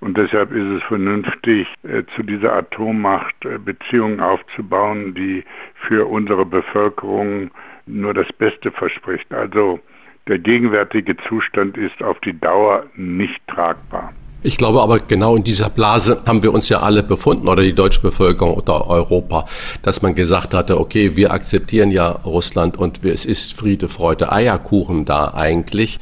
Und deshalb ist es vernünftig, äh, zu dieser Atommacht äh, Beziehungen aufzubauen, die für unsere Bevölkerung nur das Beste verspricht. Also der gegenwärtige Zustand ist auf die Dauer nicht tragbar. Ich glaube aber genau in dieser Blase haben wir uns ja alle befunden oder die deutsche Bevölkerung oder Europa, dass man gesagt hatte, okay, wir akzeptieren ja Russland und es ist Friede, Freude, Eierkuchen da eigentlich.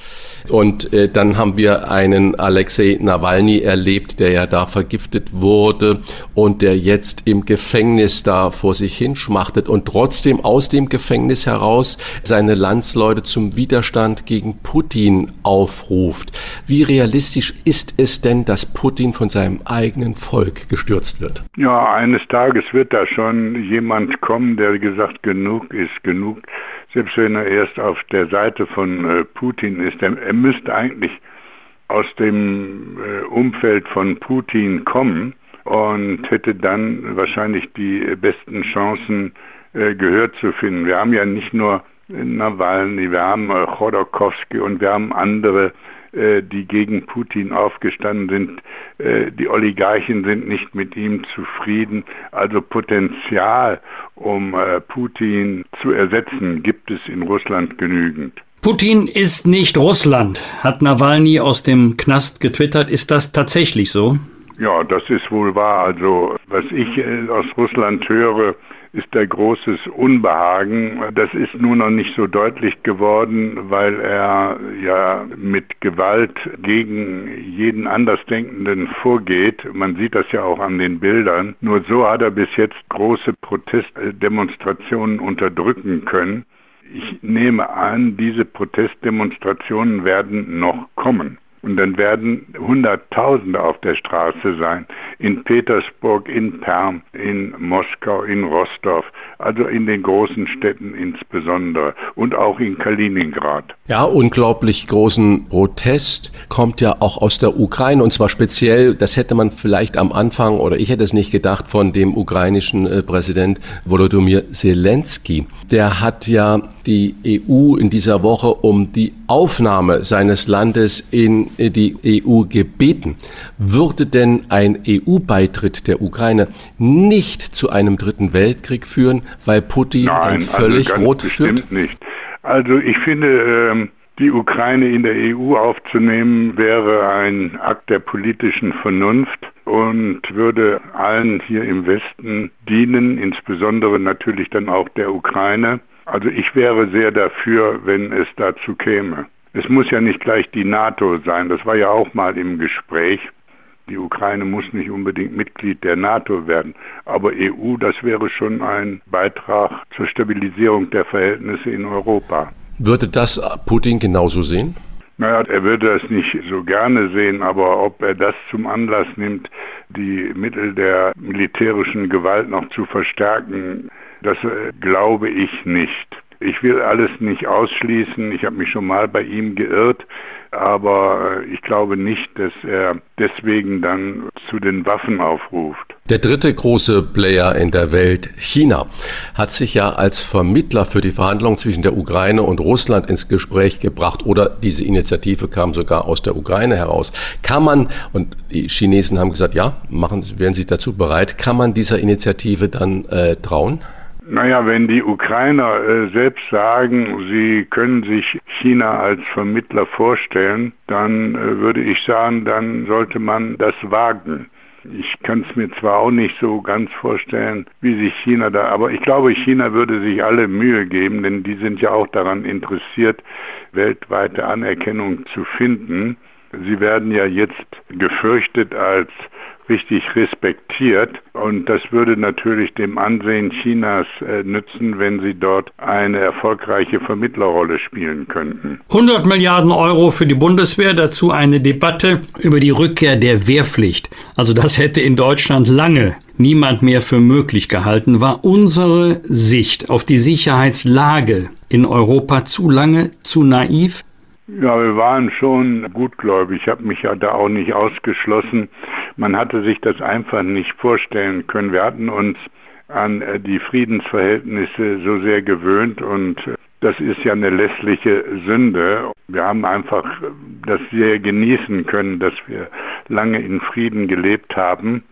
Und äh, dann haben wir einen Alexei Nawalny erlebt, der ja da vergiftet wurde und der jetzt im Gefängnis da vor sich hinschmachtet und trotzdem aus dem Gefängnis heraus seine Landsleute zum Widerstand gegen Putin aufruft. Wie realistisch ist es denn, dass Putin von seinem eigenen Volk gestürzt wird? Ja, eines Tages wird da schon jemand kommen, der gesagt, genug ist genug. Selbst wenn er erst auf der Seite von äh, Putin ist, er, müsste eigentlich aus dem äh, Umfeld von Putin kommen und hätte dann wahrscheinlich die besten Chancen, äh, gehört zu finden. Wir haben ja nicht nur Nawalny, wir haben Chodorkowski und wir haben andere die gegen Putin aufgestanden sind. Äh, die Oligarchen sind nicht mit ihm zufrieden. Also Potenzial, um äh, Putin zu ersetzen, gibt es in Russland genügend. Putin ist nicht Russland, hat Nawalny aus dem Knast getwittert. Ist das tatsächlich so? Ja, das ist wohl wahr. Also was ich aus Russland höre, ist da großes Unbehagen. Das ist nur noch nicht so deutlich geworden, weil er ja mit Gewalt gegen jeden Andersdenkenden vorgeht. Man sieht das ja auch an den Bildern. Nur so hat er bis jetzt große Protestdemonstrationen unterdrücken können. Ich nehme an, diese Protestdemonstrationen werden noch kommen. Und dann werden Hunderttausende auf der Straße sein. In Petersburg, in Perm, in Moskau, in Rostov, also in den großen Städten insbesondere und auch in Kaliningrad. Ja, unglaublich großen Protest kommt ja auch aus der Ukraine und zwar speziell, das hätte man vielleicht am Anfang oder ich hätte es nicht gedacht von dem ukrainischen äh, Präsident Volodymyr Zelensky. Der hat ja die EU in dieser Woche um die Aufnahme seines Landes in die EU gebeten. Würde denn ein EU-Beitritt der Ukraine nicht zu einem dritten Weltkrieg führen, weil Putin Nein, dann also völlig also rot führt? nicht. Also ich finde, ähm, die Ukraine in der EU aufzunehmen, wäre ein Akt der politischen Vernunft und würde allen hier im Westen dienen, insbesondere natürlich dann auch der Ukraine. Also ich wäre sehr dafür, wenn es dazu käme. Es muss ja nicht gleich die NATO sein, das war ja auch mal im Gespräch. Die Ukraine muss nicht unbedingt Mitglied der NATO werden, aber EU, das wäre schon ein Beitrag zur Stabilisierung der Verhältnisse in Europa. Würde das Putin genauso sehen? Naja, er würde das nicht so gerne sehen, aber ob er das zum Anlass nimmt, die Mittel der militärischen Gewalt noch zu verstärken, das äh, glaube ich nicht. Ich will alles nicht ausschließen. Ich habe mich schon mal bei ihm geirrt, aber äh, ich glaube nicht, dass er deswegen dann zu den Waffen aufruft. Der dritte große Player in der Welt, China, hat sich ja als Vermittler für die Verhandlungen zwischen der Ukraine und Russland ins Gespräch gebracht oder diese Initiative kam sogar aus der Ukraine heraus. Kann man, und die Chinesen haben gesagt, ja, machen, wären sie dazu bereit, kann man dieser Initiative dann äh, trauen? Naja, wenn die Ukrainer äh, selbst sagen, sie können sich China als Vermittler vorstellen, dann äh, würde ich sagen, dann sollte man das wagen. Ich kann es mir zwar auch nicht so ganz vorstellen, wie sich China da, aber ich glaube, China würde sich alle Mühe geben, denn die sind ja auch daran interessiert, weltweite Anerkennung zu finden. Sie werden ja jetzt gefürchtet als richtig respektiert. Und das würde natürlich dem Ansehen Chinas äh, nützen, wenn sie dort eine erfolgreiche Vermittlerrolle spielen könnten. 100 Milliarden Euro für die Bundeswehr, dazu eine Debatte über die Rückkehr der Wehrpflicht. Also das hätte in Deutschland lange niemand mehr für möglich gehalten, war unsere Sicht auf die Sicherheitslage in Europa zu lange, zu naiv? Ja, wir waren schon gutgläubig. Ich habe mich ja da auch nicht ausgeschlossen. Man hatte sich das einfach nicht vorstellen können. Wir hatten uns an äh, die Friedensverhältnisse so sehr gewöhnt und äh, das ist ja eine lässliche Sünde. Wir haben einfach äh, das sehr genießen können, dass wir lange in Frieden gelebt haben.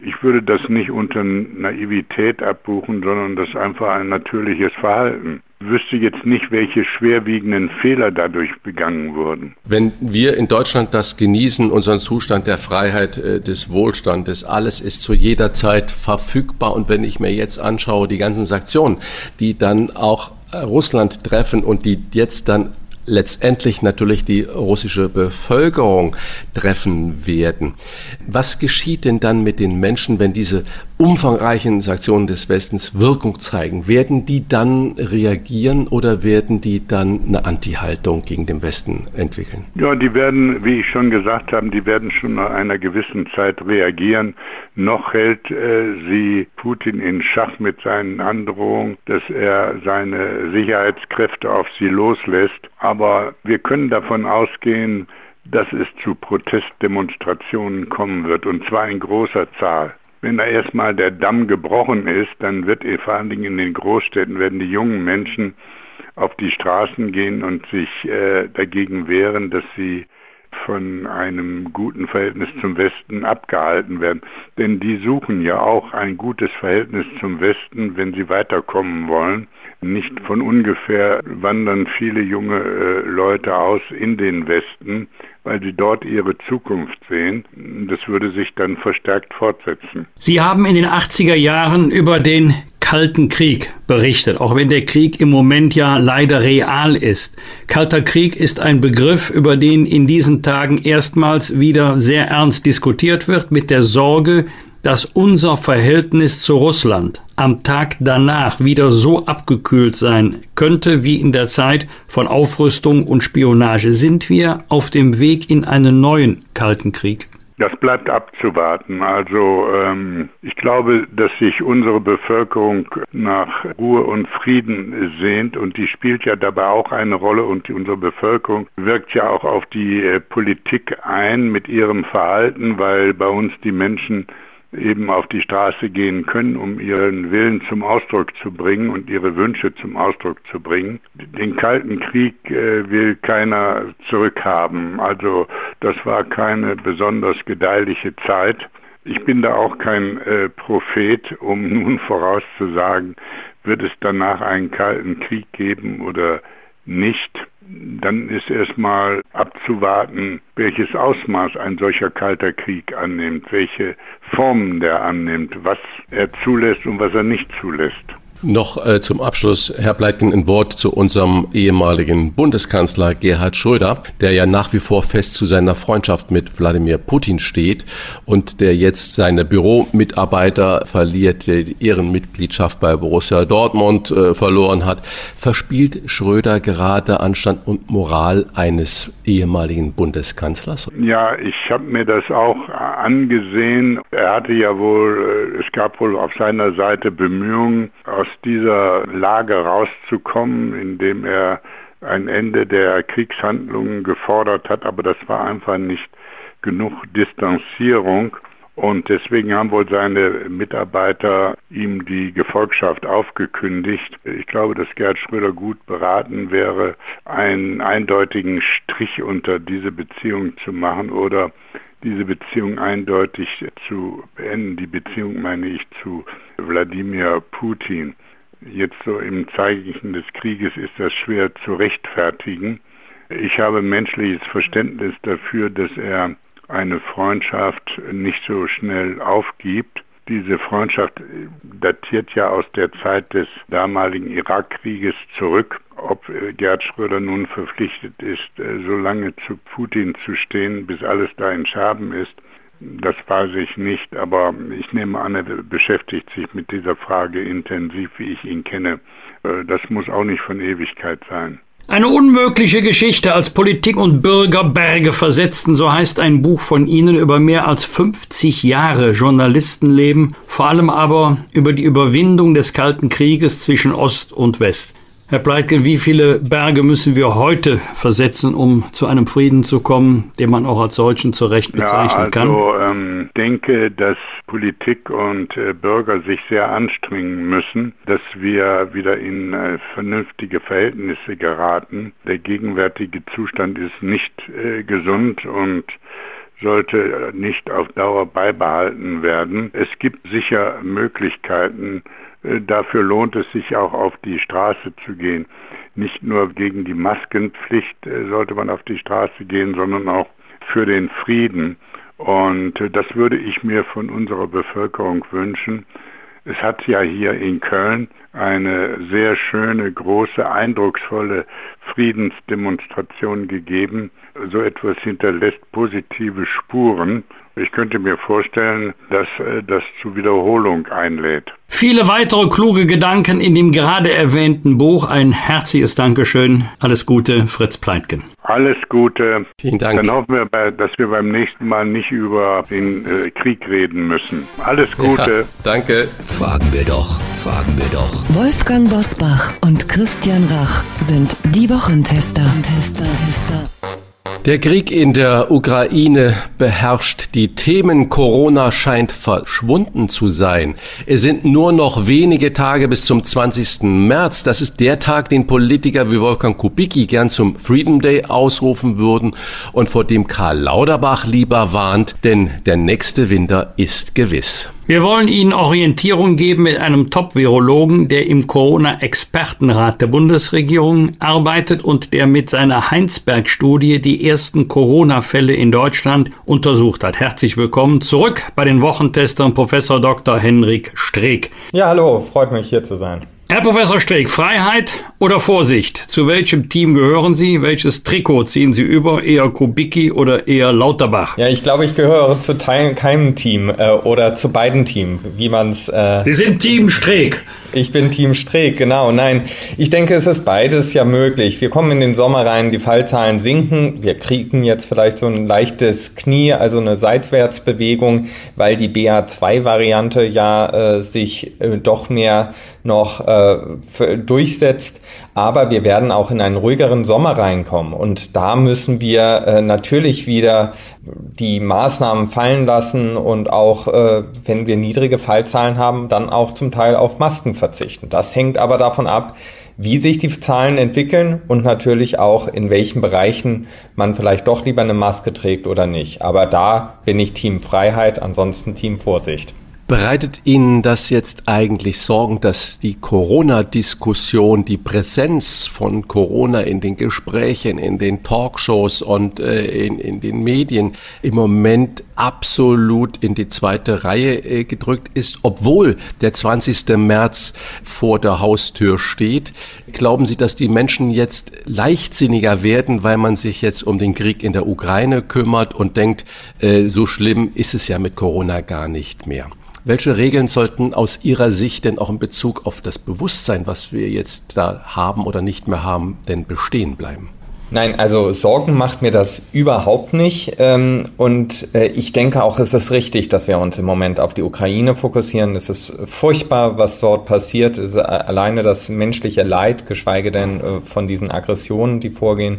Ich würde das nicht unter Naivität abbuchen, sondern das einfach ein natürliches Verhalten wüsste jetzt nicht, welche schwerwiegenden Fehler dadurch begangen wurden. Wenn wir in Deutschland das genießen, unseren Zustand der Freiheit, äh, des Wohlstandes, alles ist zu jeder Zeit verfügbar. Und wenn ich mir jetzt anschaue, die ganzen Sanktionen, die dann auch äh, Russland treffen und die jetzt dann letztendlich natürlich die russische Bevölkerung treffen werden. Was geschieht denn dann mit den Menschen, wenn diese umfangreichen Sanktionen des Westens Wirkung zeigen? Werden die dann reagieren oder werden die dann eine Anti-Haltung gegen den Westen entwickeln? Ja, die werden, wie ich schon gesagt habe, die werden schon nach einer gewissen Zeit reagieren. Noch hält äh, sie Putin in Schach mit seinen Androhungen, dass er seine Sicherheitskräfte auf sie loslässt. Aber wir können davon ausgehen, dass es zu Protestdemonstrationen kommen wird, und zwar in großer Zahl. Wenn da erstmal der Damm gebrochen ist, dann wird eh vor allen Dingen in den Großstädten werden die jungen Menschen auf die Straßen gehen und sich äh, dagegen wehren, dass sie von einem guten Verhältnis zum Westen abgehalten werden. Denn die suchen ja auch ein gutes Verhältnis zum Westen, wenn sie weiterkommen wollen. Nicht von ungefähr wandern viele junge äh, Leute aus in den Westen, weil sie dort ihre Zukunft sehen. Das würde sich dann verstärkt fortsetzen. Sie haben in den 80er Jahren über den Kalten Krieg berichtet, auch wenn der Krieg im Moment ja leider real ist. Kalter Krieg ist ein Begriff, über den in diesen Tagen erstmals wieder sehr ernst diskutiert wird, mit der Sorge, dass unser Verhältnis zu Russland am Tag danach wieder so abgekühlt sein könnte wie in der Zeit von Aufrüstung und Spionage. Sind wir auf dem Weg in einen neuen Kalten Krieg? Das bleibt abzuwarten. Also ähm, ich glaube, dass sich unsere Bevölkerung nach Ruhe und Frieden sehnt und die spielt ja dabei auch eine Rolle und unsere Bevölkerung wirkt ja auch auf die äh, Politik ein mit ihrem Verhalten, weil bei uns die Menschen eben auf die Straße gehen können, um ihren Willen zum Ausdruck zu bringen und ihre Wünsche zum Ausdruck zu bringen. Den Kalten Krieg äh, will keiner zurückhaben. Also das war keine besonders gedeihliche Zeit. Ich bin da auch kein äh, Prophet, um nun vorauszusagen, wird es danach einen Kalten Krieg geben oder nicht dann ist erstmal abzuwarten, welches Ausmaß ein solcher kalter Krieg annimmt, welche Formen der annimmt, was er zulässt und was er nicht zulässt. Noch äh, zum Abschluss, Herr Bleitgen, ein Wort zu unserem ehemaligen Bundeskanzler Gerhard Schröder, der ja nach wie vor fest zu seiner Freundschaft mit Wladimir Putin steht und der jetzt seine Büromitarbeiter verliert, die Ehrenmitgliedschaft bei Borussia Dortmund äh, verloren hat. Verspielt Schröder gerade Anstand und Moral eines ehemaligen Bundeskanzlers? Ja, ich habe mir das auch angesehen. Er hatte ja wohl, äh, es gab wohl auf seiner Seite Bemühungen, aus dieser Lage rauszukommen, indem er ein Ende der Kriegshandlungen gefordert hat, aber das war einfach nicht genug Distanzierung. Und deswegen haben wohl seine Mitarbeiter ihm die Gefolgschaft aufgekündigt. Ich glaube, dass Gerd Schröder gut beraten wäre, einen eindeutigen Strich unter diese Beziehung zu machen oder diese Beziehung eindeutig zu beenden. Die Beziehung meine ich zu Wladimir Putin. Jetzt so im Zeichen des Krieges ist das schwer zu rechtfertigen. Ich habe menschliches Verständnis dafür, dass er eine Freundschaft nicht so schnell aufgibt. Diese Freundschaft datiert ja aus der Zeit des damaligen Irakkrieges zurück. Ob äh, Gerhard Schröder nun verpflichtet ist, äh, so lange zu Putin zu stehen, bis alles da in Scherben ist, das weiß ich nicht, aber ich nehme an, er beschäftigt sich mit dieser Frage intensiv, wie ich ihn kenne. Äh, das muss auch nicht von Ewigkeit sein. Eine unmögliche Geschichte als Politik und Bürger Berge versetzten, so heißt ein Buch von Ihnen über mehr als 50 Jahre Journalistenleben, vor allem aber über die Überwindung des Kalten Krieges zwischen Ost und West. Herr Pleitgen, wie viele Berge müssen wir heute versetzen, um zu einem Frieden zu kommen, den man auch als solchen zu Recht bezeichnen kann? ja, also, ähm, denke, dass Politik und äh, Bürger sich sehr anstrengen müssen, dass wir wieder in äh, vernünftige Verhältnisse geraten. Der gegenwärtige Zustand ist nicht äh, gesund und sollte nicht auf Dauer beibehalten werden. Es gibt sicher Möglichkeiten, dafür lohnt es sich auch auf die Straße zu gehen. Nicht nur gegen die Maskenpflicht äh, sollte man auf die Straße gehen, sondern auch für den Frieden. Und äh, das würde ich mir von unserer Bevölkerung wünschen. Es hat ja hier in Köln eine sehr schöne, große, eindrucksvolle Friedensdemonstration gegeben. So etwas hinterlässt positive Spuren. Ich könnte mir vorstellen, dass äh, das zu Wiederholung einlädt. Viele weitere kluge Gedanken in dem gerade erwähnten Buch. Ein herzliches Dankeschön. Alles Gute, Fritz Pleitgen. Alles Gute. Vielen Dank. Dann hoffen wir, dass wir beim nächsten Mal nicht über den äh, Krieg reden müssen. Alles Gute. Ja, danke. Fragen wir doch, fragen wir doch. Wolfgang Bosbach und Christian Rach sind die Wochentester. Tester, Tester. Der Krieg in der Ukraine beherrscht die Themen. Corona scheint verschwunden zu sein. Es sind nur noch wenige Tage bis zum 20. März. Das ist der Tag, den Politiker wie Wolfgang Kubicki gern zum Freedom Day ausrufen würden und vor dem Karl Lauterbach lieber warnt, denn der nächste Winter ist gewiss. Wir wollen Ihnen Orientierung geben mit einem Top-Virologen, der im Corona-Expertenrat der Bundesregierung arbeitet und der mit seiner Heinsberg-Studie die ersten Corona-Fälle in Deutschland untersucht hat. Herzlich willkommen zurück bei den Wochentestern Professor Dr. Henrik Streeck. Ja, hallo, freut mich hier zu sein. Herr Professor Streeck, Freiheit oder Vorsicht? Zu welchem Team gehören Sie? Welches Trikot ziehen Sie über? Eher Kubicki oder eher Lauterbach? Ja, ich glaube, ich gehöre zu keinem Team äh, oder zu beiden Teams, wie man es. Äh, Sie sind Team Streeck. Ich bin Team Streeck, genau. Nein, ich denke, es ist beides ja möglich. Wir kommen in den Sommer rein, die Fallzahlen sinken. Wir kriegen jetzt vielleicht so ein leichtes Knie, also eine Seitwärtsbewegung, weil die BA2-Variante ja äh, sich äh, doch mehr noch äh, durchsetzt. Aber wir werden auch in einen ruhigeren Sommer reinkommen. Und da müssen wir äh, natürlich wieder die Maßnahmen fallen lassen und auch, äh, wenn wir niedrige Fallzahlen haben, dann auch zum Teil auf Masken verzichten. Das hängt aber davon ab, wie sich die Zahlen entwickeln und natürlich auch in welchen Bereichen man vielleicht doch lieber eine Maske trägt oder nicht. Aber da bin ich Team Freiheit, ansonsten Team Vorsicht. Bereitet Ihnen das jetzt eigentlich Sorgen, dass die Corona-Diskussion, die Präsenz von Corona in den Gesprächen, in den Talkshows und äh, in, in den Medien im Moment absolut in die zweite Reihe äh, gedrückt ist, obwohl der 20. März vor der Haustür steht? Glauben Sie, dass die Menschen jetzt leichtsinniger werden, weil man sich jetzt um den Krieg in der Ukraine kümmert und denkt, äh, so schlimm ist es ja mit Corona gar nicht mehr? Welche Regeln sollten aus Ihrer Sicht denn auch in Bezug auf das Bewusstsein, was wir jetzt da haben oder nicht mehr haben, denn bestehen bleiben? Nein, also Sorgen macht mir das überhaupt nicht. Ähm, und äh, ich denke auch, es ist richtig, dass wir uns im Moment auf die Ukraine fokussieren. Es ist furchtbar, was dort passiert. Es ist alleine das menschliche Leid, geschweige denn äh, von diesen Aggressionen, die vorgehen.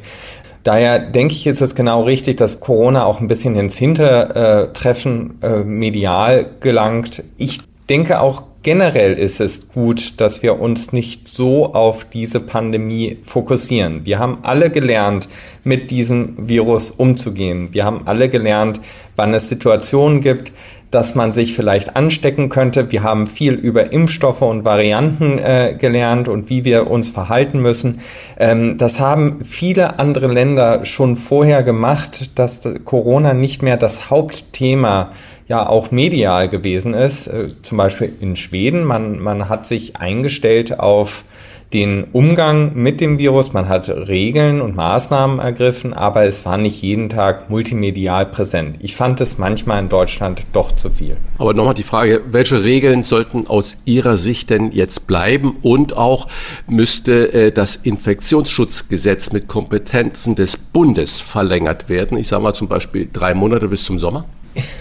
Daher denke ich, ist es genau richtig, dass Corona auch ein bisschen ins Hintertreffen äh, medial gelangt. Ich denke auch generell ist es gut, dass wir uns nicht so auf diese Pandemie fokussieren. Wir haben alle gelernt, mit diesem Virus umzugehen. Wir haben alle gelernt, wann es Situationen gibt, dass man sich vielleicht anstecken könnte. Wir haben viel über Impfstoffe und Varianten äh, gelernt und wie wir uns verhalten müssen. Ähm, das haben viele andere Länder schon vorher gemacht, dass Corona nicht mehr das Hauptthema ja auch medial gewesen ist. Äh, zum Beispiel in Schweden. Man, man hat sich eingestellt auf den Umgang mit dem Virus. Man hat Regeln und Maßnahmen ergriffen, aber es war nicht jeden Tag multimedial präsent. Ich fand es manchmal in Deutschland doch zu viel. Aber nochmal die Frage, welche Regeln sollten aus Ihrer Sicht denn jetzt bleiben und auch müsste äh, das Infektionsschutzgesetz mit Kompetenzen des Bundes verlängert werden? Ich sage mal zum Beispiel drei Monate bis zum Sommer?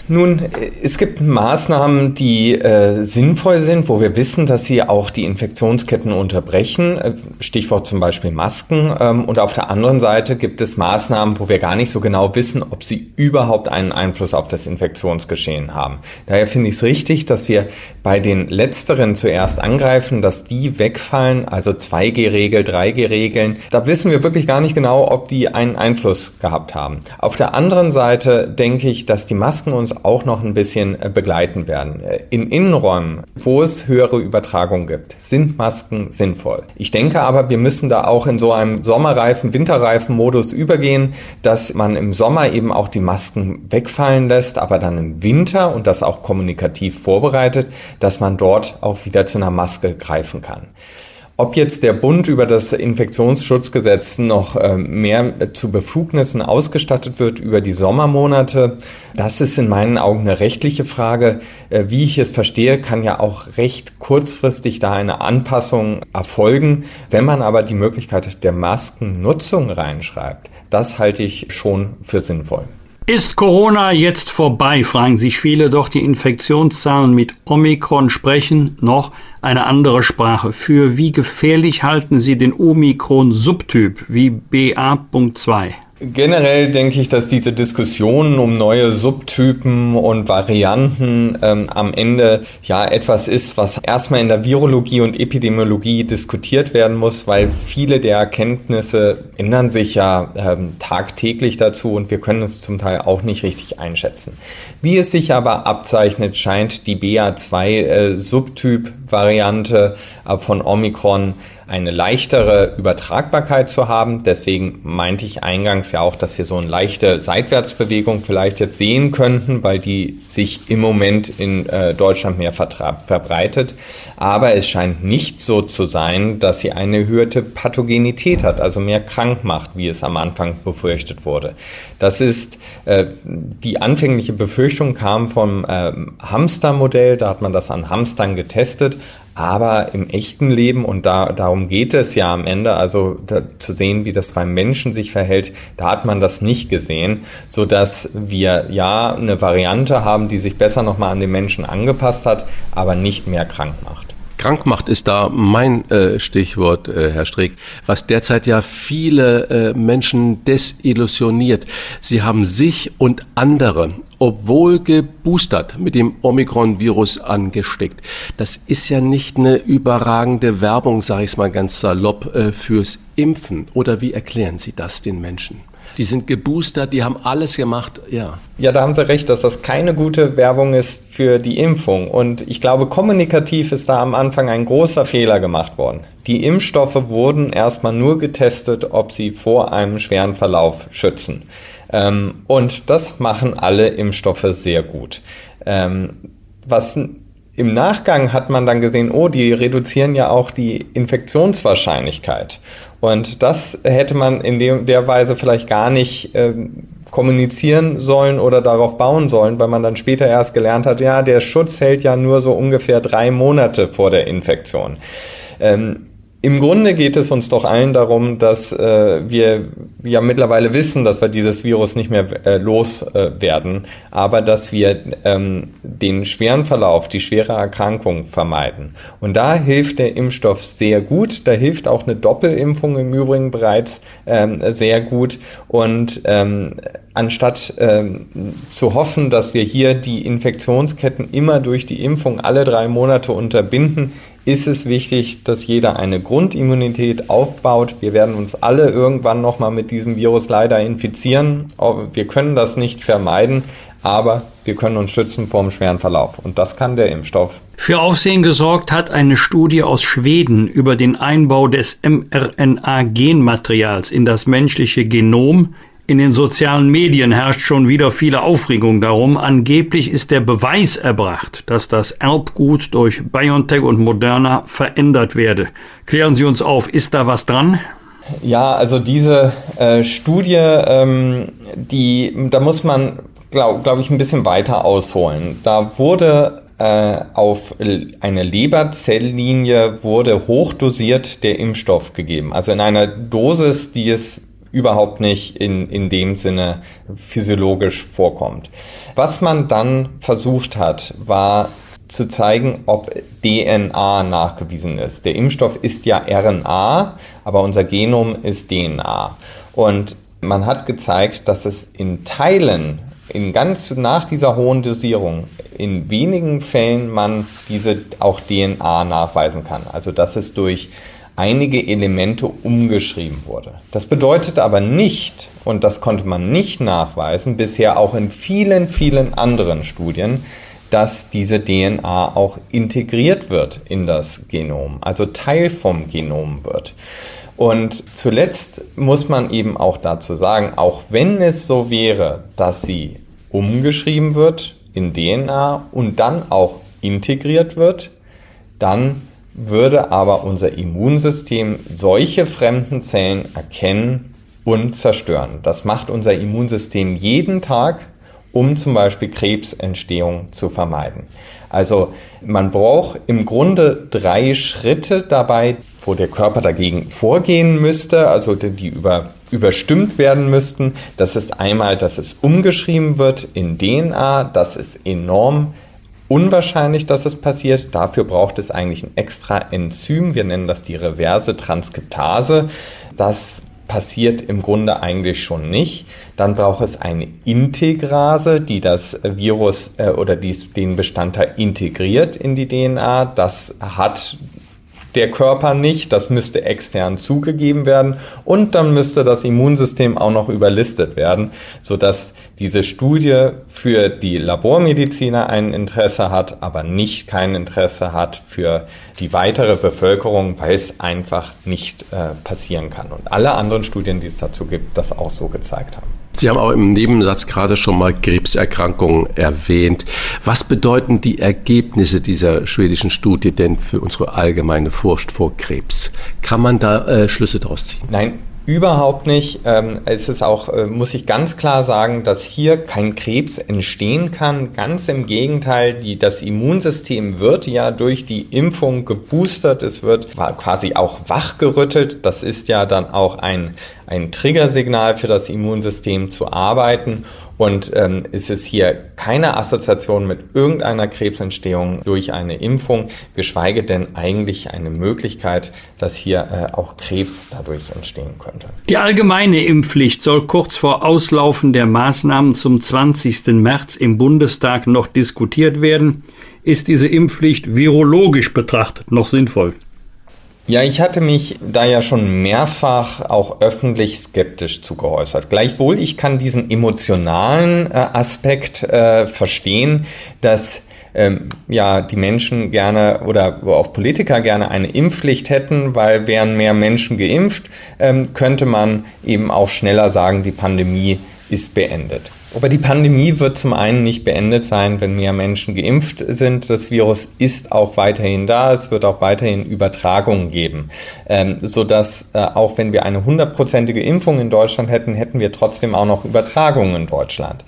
Nun, es gibt Maßnahmen, die äh, sinnvoll sind, wo wir wissen, dass sie auch die Infektionsketten unterbrechen. Äh, Stichwort zum Beispiel Masken. Ähm, und auf der anderen Seite gibt es Maßnahmen, wo wir gar nicht so genau wissen, ob sie überhaupt einen Einfluss auf das Infektionsgeschehen haben. Daher finde ich es richtig, dass wir bei den letzteren zuerst angreifen, dass die wegfallen, also 2G-Regel, 3G-Regeln. Da wissen wir wirklich gar nicht genau, ob die einen Einfluss gehabt haben. Auf der anderen Seite denke ich, dass die Masken Masken uns auch noch ein bisschen äh, begleiten werden. Äh, in Innenräumen, wo es höhere Übertragung gibt, sind Masken sinnvoll. Ich denke aber, wir müssen da auch in so einem Sommerreifen, Winterreifen Modus übergehen, dass man im Sommer eben auch die Masken wegfallen lässt, aber dann im Winter und das auch kommunikativ vorbereitet, dass man dort auch wieder zu einer Maske greifen kann. Ob jetzt der Bund über das Infektionsschutzgesetz noch äh, mehr zu Befugnissen ausgestattet wird über die Sommermonate, das ist in meinen Augen eine rechtliche Frage. Äh, wie ich es verstehe, kann ja auch recht kurzfristig da eine Anpassung erfolgen. Wenn man aber die Möglichkeit der Maskennutzung reinschreibt, das halte ich schon für sinnvoll. Ist Corona jetzt vorbei, fragen sich viele, doch die Infektionszahlen mit Omikron sprechen noch eine andere Sprache. Für wie gefährlich halten Sie den Omikron-Subtyp wie BA.2? Generell denke ich, dass diese Diskussionen um neue Subtypen und Varianten ähm, am Ende ja etwas ist, was erstmal in der Virologie und Epidemiologie diskutiert werden muss, weil viele der Erkenntnisse ändern sich ja ähm, tagtäglich dazu und wir können es zum Teil auch nicht richtig einschätzen. Wie es sich aber abzeichnet, scheint die BA2-Subtyp-Variante äh, von Omikron eine leichtere Übertragbarkeit zu haben. Deswegen meinte ich eingangs ja auch, dass wir so eine leichte Seitwärtsbewegung vielleicht jetzt sehen könnten, weil die sich im Moment in äh, Deutschland mehr verbreitet. Aber es scheint nicht so zu sein, dass sie eine erhöhte Pathogenität hat, also mehr krank macht, wie es am Anfang befürchtet wurde. Das ist äh, die anfängliche Befürchtung kam vom äh, Hamstermodell, da hat man das an Hamstern getestet, aber im echten Leben, und da, darum geht es ja am Ende, also da, zu sehen, wie das beim Menschen sich verhält, da hat man das nicht gesehen, so dass wir ja eine Variante haben, die sich besser nochmal an den Menschen angepasst hat, aber nicht mehr krank macht. Krankmacht ist da mein äh, Stichwort, äh, Herr Streeck, was derzeit ja viele äh, Menschen desillusioniert. Sie haben sich und andere, obwohl geboostert, mit dem Omikron-Virus angesteckt. Das ist ja nicht eine überragende Werbung, sage ich mal ganz salopp, äh, fürs Impfen. Oder wie erklären Sie das den Menschen? Die sind geboostert, die haben alles gemacht, ja. Ja, da haben Sie recht, dass das keine gute Werbung ist für die Impfung. Und ich glaube, kommunikativ ist da am Anfang ein großer Fehler gemacht worden. Die Impfstoffe wurden erstmal nur getestet, ob sie vor einem schweren Verlauf schützen. Ähm, und das machen alle Impfstoffe sehr gut. Ähm, was im Nachgang hat man dann gesehen, oh, die reduzieren ja auch die Infektionswahrscheinlichkeit. Und das hätte man in dem, der Weise vielleicht gar nicht äh, kommunizieren sollen oder darauf bauen sollen, weil man dann später erst gelernt hat, ja, der Schutz hält ja nur so ungefähr drei Monate vor der Infektion. Ähm, im Grunde geht es uns doch allen darum, dass äh, wir ja mittlerweile wissen, dass wir dieses Virus nicht mehr äh, loswerden, äh, aber dass wir ähm, den schweren Verlauf, die schwere Erkrankung vermeiden. Und da hilft der Impfstoff sehr gut. Da hilft auch eine Doppelimpfung im Übrigen bereits ähm, sehr gut. Und ähm, anstatt ähm, zu hoffen, dass wir hier die Infektionsketten immer durch die Impfung alle drei Monate unterbinden, ist es wichtig, dass jeder eine Grundimmunität aufbaut. Wir werden uns alle irgendwann nochmal mit diesem Virus leider infizieren. Wir können das nicht vermeiden, aber wir können uns schützen vor einem schweren Verlauf. Und das kann der Impfstoff. Für Aufsehen gesorgt hat eine Studie aus Schweden über den Einbau des mRNA-Genmaterials in das menschliche Genom in den sozialen Medien herrscht schon wieder viele Aufregung darum. Angeblich ist der Beweis erbracht, dass das Erbgut durch BioNTech und Moderna verändert werde. Klären Sie uns auf, ist da was dran? Ja, also diese äh, Studie, ähm, die, da muss man, glaube glaub ich, ein bisschen weiter ausholen. Da wurde äh, auf eine Leberzelllinie wurde hochdosiert der Impfstoff gegeben. Also in einer Dosis, die es überhaupt nicht in, in dem Sinne physiologisch vorkommt. Was man dann versucht hat, war zu zeigen, ob DNA nachgewiesen ist. Der Impfstoff ist ja RNA, aber unser Genom ist DNA. Und man hat gezeigt, dass es in Teilen, in ganz nach dieser hohen Dosierung, in wenigen Fällen man diese auch DNA nachweisen kann. Also dass es durch einige Elemente umgeschrieben wurde. Das bedeutet aber nicht, und das konnte man nicht nachweisen, bisher auch in vielen, vielen anderen Studien, dass diese DNA auch integriert wird in das Genom, also Teil vom Genom wird. Und zuletzt muss man eben auch dazu sagen, auch wenn es so wäre, dass sie umgeschrieben wird in DNA und dann auch integriert wird, dann würde aber unser Immunsystem solche fremden Zellen erkennen und zerstören. Das macht unser Immunsystem jeden Tag, um zum Beispiel Krebsentstehung zu vermeiden. Also man braucht im Grunde drei Schritte dabei, wo der Körper dagegen vorgehen müsste, also die über, überstimmt werden müssten. Das ist einmal, dass es umgeschrieben wird in DNA, das ist enorm unwahrscheinlich, dass es passiert. Dafür braucht es eigentlich ein extra Enzym. Wir nennen das die reverse Transkriptase. Das passiert im Grunde eigentlich schon nicht. Dann braucht es eine Integrase, die das Virus äh, oder dies, den Bestandteil integriert in die DNA. Das hat der Körper nicht, das müsste extern zugegeben werden und dann müsste das Immunsystem auch noch überlistet werden, sodass diese Studie für die Labormediziner ein Interesse hat, aber nicht kein Interesse hat für die weitere Bevölkerung, weil es einfach nicht äh, passieren kann. Und alle anderen Studien, die es dazu gibt, das auch so gezeigt haben. Sie haben auch im Nebensatz gerade schon mal Krebserkrankungen erwähnt. Was bedeuten die Ergebnisse dieser schwedischen Studie denn für unsere allgemeine Furcht vor Krebs? Kann man da äh, Schlüsse daraus ziehen? Nein, Überhaupt nicht. Ähm, es ist auch, äh, muss ich ganz klar sagen, dass hier kein Krebs entstehen kann. Ganz im Gegenteil, die, das Immunsystem wird ja durch die Impfung geboostert. Es wird quasi auch wachgerüttelt. Das ist ja dann auch ein, ein Triggersignal für das Immunsystem zu arbeiten. Und ähm, es ist hier keine Assoziation mit irgendeiner Krebsentstehung durch eine Impfung, geschweige denn eigentlich eine Möglichkeit, dass hier äh, auch Krebs dadurch entstehen könnte. Die allgemeine Impfpflicht soll kurz vor Auslaufen der Maßnahmen zum 20. März im Bundestag noch diskutiert werden. Ist diese Impfpflicht virologisch betrachtet noch sinnvoll? Ja, ich hatte mich da ja schon mehrfach auch öffentlich skeptisch zugeäußert. Gleichwohl, ich kann diesen emotionalen äh, Aspekt äh, verstehen, dass ähm, ja die Menschen gerne oder auch Politiker gerne eine Impfpflicht hätten, weil wären mehr Menschen geimpft, ähm, könnte man eben auch schneller sagen, die Pandemie ist beendet. Aber die Pandemie wird zum einen nicht beendet sein, wenn mehr Menschen geimpft sind. Das Virus ist auch weiterhin da. Es wird auch weiterhin Übertragungen geben, ähm, so dass äh, auch wenn wir eine hundertprozentige Impfung in Deutschland hätten, hätten wir trotzdem auch noch Übertragungen in Deutschland.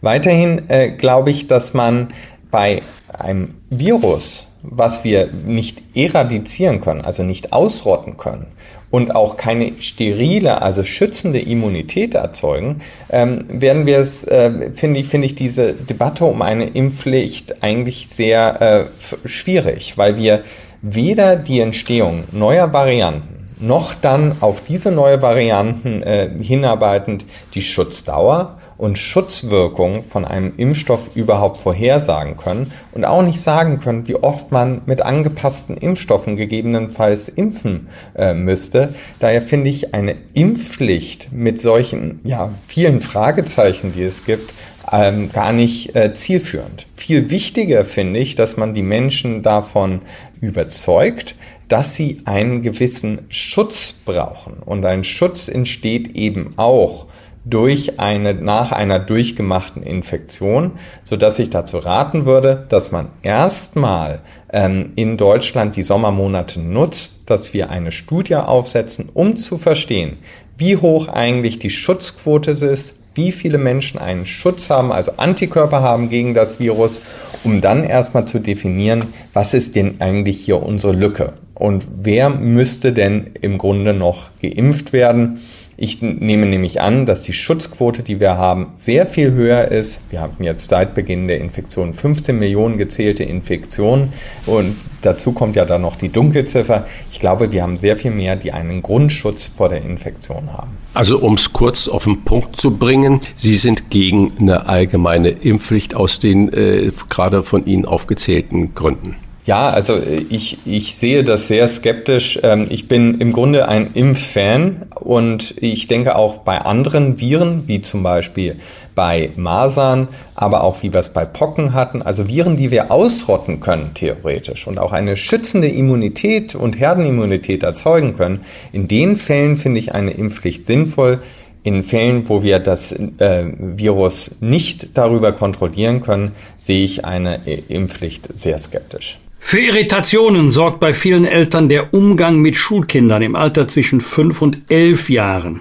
Weiterhin äh, glaube ich, dass man bei einem Virus, was wir nicht eradizieren können, also nicht ausrotten können, und auch keine sterile, also schützende Immunität erzeugen, ähm, werden wir es, äh, finde ich, finde ich diese Debatte um eine Impfpflicht eigentlich sehr äh, schwierig, weil wir weder die Entstehung neuer Varianten noch dann auf diese neue Varianten äh, hinarbeitend die Schutzdauer und Schutzwirkung von einem Impfstoff überhaupt vorhersagen können und auch nicht sagen können, wie oft man mit angepassten Impfstoffen gegebenenfalls impfen äh, müsste. Daher finde ich eine Impfpflicht mit solchen ja, vielen Fragezeichen, die es gibt, ähm, gar nicht äh, zielführend. Viel wichtiger finde ich, dass man die Menschen davon überzeugt, dass sie einen gewissen Schutz brauchen. Und ein Schutz entsteht eben auch durch eine, nach einer durchgemachten Infektion, so dass ich dazu raten würde, dass man erstmal ähm, in Deutschland die Sommermonate nutzt, dass wir eine Studie aufsetzen, um zu verstehen, wie hoch eigentlich die Schutzquote ist, wie viele Menschen einen Schutz haben, also Antikörper haben gegen das Virus, um dann erstmal zu definieren, was ist denn eigentlich hier unsere Lücke und wer müsste denn im Grunde noch geimpft werden. Ich nehme nämlich an, dass die Schutzquote, die wir haben, sehr viel höher ist. Wir haben jetzt seit Beginn der Infektion 15 Millionen gezählte Infektionen und dazu kommt ja dann noch die Dunkelziffer. Ich glaube, wir haben sehr viel mehr, die einen Grundschutz vor der Infektion haben. Also um es kurz auf den Punkt zu bringen, Sie sind gegen eine allgemeine Impfpflicht aus den äh, gerade von Ihnen aufgezählten Gründen. Ja, also äh, ich, ich sehe das sehr skeptisch. Ähm, ich bin im Grunde ein Impffan und ich denke auch bei anderen Viren, wie zum Beispiel bei Masern, aber auch wie wir es bei Pocken hatten, also Viren, die wir ausrotten können theoretisch und auch eine schützende Immunität und Herdenimmunität erzeugen können, in den Fällen finde ich eine Impfpflicht sinnvoll. In Fällen, wo wir das äh, Virus nicht darüber kontrollieren können, sehe ich eine Impfpflicht sehr skeptisch. Für Irritationen sorgt bei vielen Eltern der Umgang mit Schulkindern im Alter zwischen fünf und elf Jahren,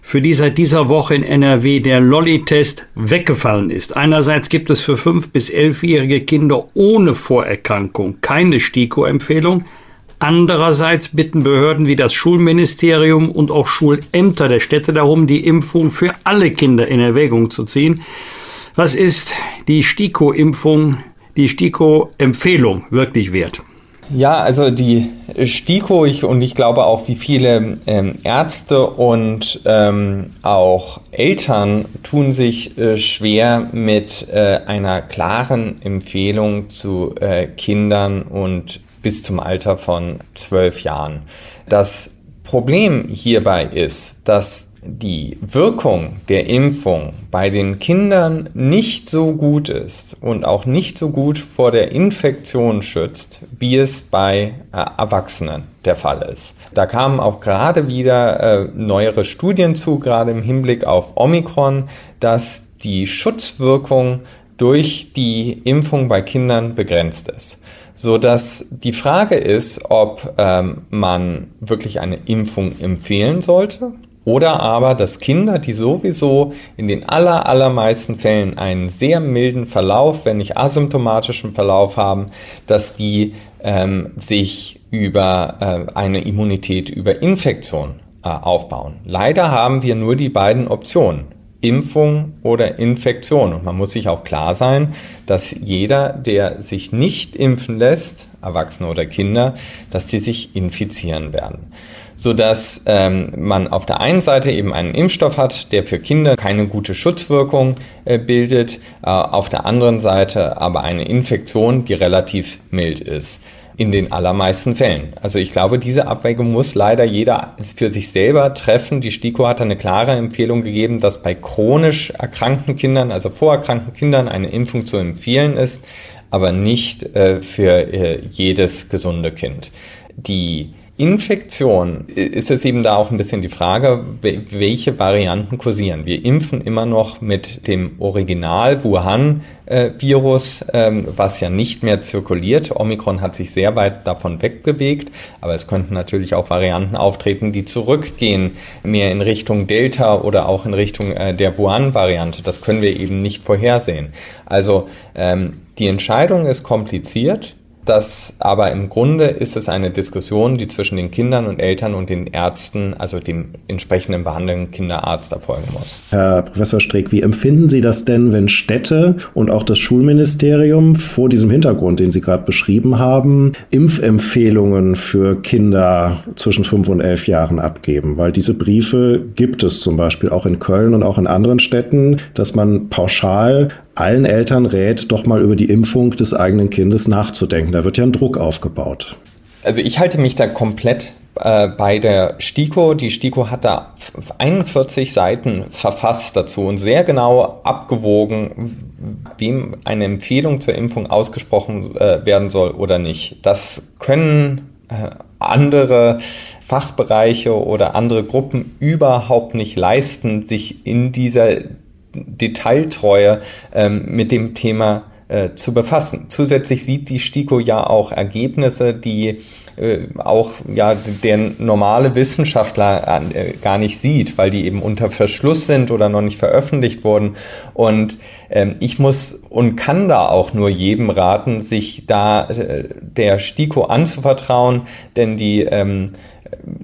für die seit dieser Woche in NRW der Lolli-Test weggefallen ist. Einerseits gibt es für fünf bis elfjährige Kinder ohne Vorerkrankung keine STIKO-Empfehlung. Andererseits bitten Behörden wie das Schulministerium und auch Schulämter der Städte darum, die Impfung für alle Kinder in Erwägung zu ziehen. Was ist die STIKO-Impfung die STIKO-Empfehlung wirklich wert? Ja, also die STIKO ich, und ich glaube auch, wie viele ähm, Ärzte und ähm, auch Eltern tun sich äh, schwer mit äh, einer klaren Empfehlung zu äh, Kindern und bis zum Alter von zwölf Jahren. Das Problem hierbei ist, dass die Wirkung der Impfung bei den Kindern nicht so gut ist und auch nicht so gut vor der Infektion schützt, wie es bei äh, Erwachsenen der Fall ist. Da kamen auch gerade wieder äh, neuere Studien zu, gerade im Hinblick auf Omikron, dass die Schutzwirkung durch die Impfung bei Kindern begrenzt ist so dass die Frage ist, ob ähm, man wirklich eine Impfung empfehlen sollte oder aber, dass Kinder, die sowieso in den aller, allermeisten Fällen einen sehr milden Verlauf, wenn nicht asymptomatischen Verlauf haben, dass die ähm, sich über äh, eine Immunität über Infektion äh, aufbauen. Leider haben wir nur die beiden Optionen. Impfung oder Infektion. Und man muss sich auch klar sein, dass jeder, der sich nicht impfen lässt, Erwachsene oder Kinder, dass die sich infizieren werden. Sodass ähm, man auf der einen Seite eben einen Impfstoff hat, der für Kinder keine gute Schutzwirkung äh, bildet, äh, auf der anderen Seite aber eine Infektion, die relativ mild ist in den allermeisten Fällen. Also ich glaube, diese Abwägung muss leider jeder für sich selber treffen. Die STIKO hat eine klare Empfehlung gegeben, dass bei chronisch erkrankten Kindern, also vorerkrankten Kindern, eine Impfung zu empfehlen ist, aber nicht äh, für äh, jedes gesunde Kind. Die Infektion ist es eben da auch ein bisschen die Frage, welche Varianten kursieren. Wir impfen immer noch mit dem Original Wuhan-Virus, ähm, was ja nicht mehr zirkuliert. Omikron hat sich sehr weit davon wegbewegt, aber es könnten natürlich auch Varianten auftreten, die zurückgehen, mehr in Richtung Delta oder auch in Richtung äh, der Wuhan-Variante. Das können wir eben nicht vorhersehen. Also ähm, die Entscheidung ist kompliziert. Das aber im Grunde ist es eine Diskussion, die zwischen den Kindern und Eltern und den Ärzten, also dem entsprechenden behandelnden Kinderarzt erfolgen muss. Herr Professor Streeck, wie empfinden Sie das denn, wenn Städte und auch das Schulministerium vor diesem Hintergrund, den Sie gerade beschrieben haben, Impfempfehlungen für Kinder zwischen fünf und elf Jahren abgeben? Weil diese Briefe gibt es zum Beispiel auch in Köln und auch in anderen Städten, dass man pauschal allen Eltern rät, doch mal über die Impfung des eigenen Kindes nachzudenken. Da wird ja ein Druck aufgebaut. Also ich halte mich da komplett äh, bei der STIKO. Die STIKO hat da 41 Seiten verfasst dazu und sehr genau abgewogen, wem eine Empfehlung zur Impfung ausgesprochen äh, werden soll oder nicht. Das können äh, andere Fachbereiche oder andere Gruppen überhaupt nicht leisten, sich in dieser Detailtreue ähm, mit dem Thema äh, zu befassen. Zusätzlich sieht die STIKO ja auch Ergebnisse, die äh, auch ja der normale Wissenschaftler äh, gar nicht sieht, weil die eben unter Verschluss sind oder noch nicht veröffentlicht wurden. Und ähm, ich muss und kann da auch nur jedem raten, sich da äh, der STIKO anzuvertrauen, denn die ähm,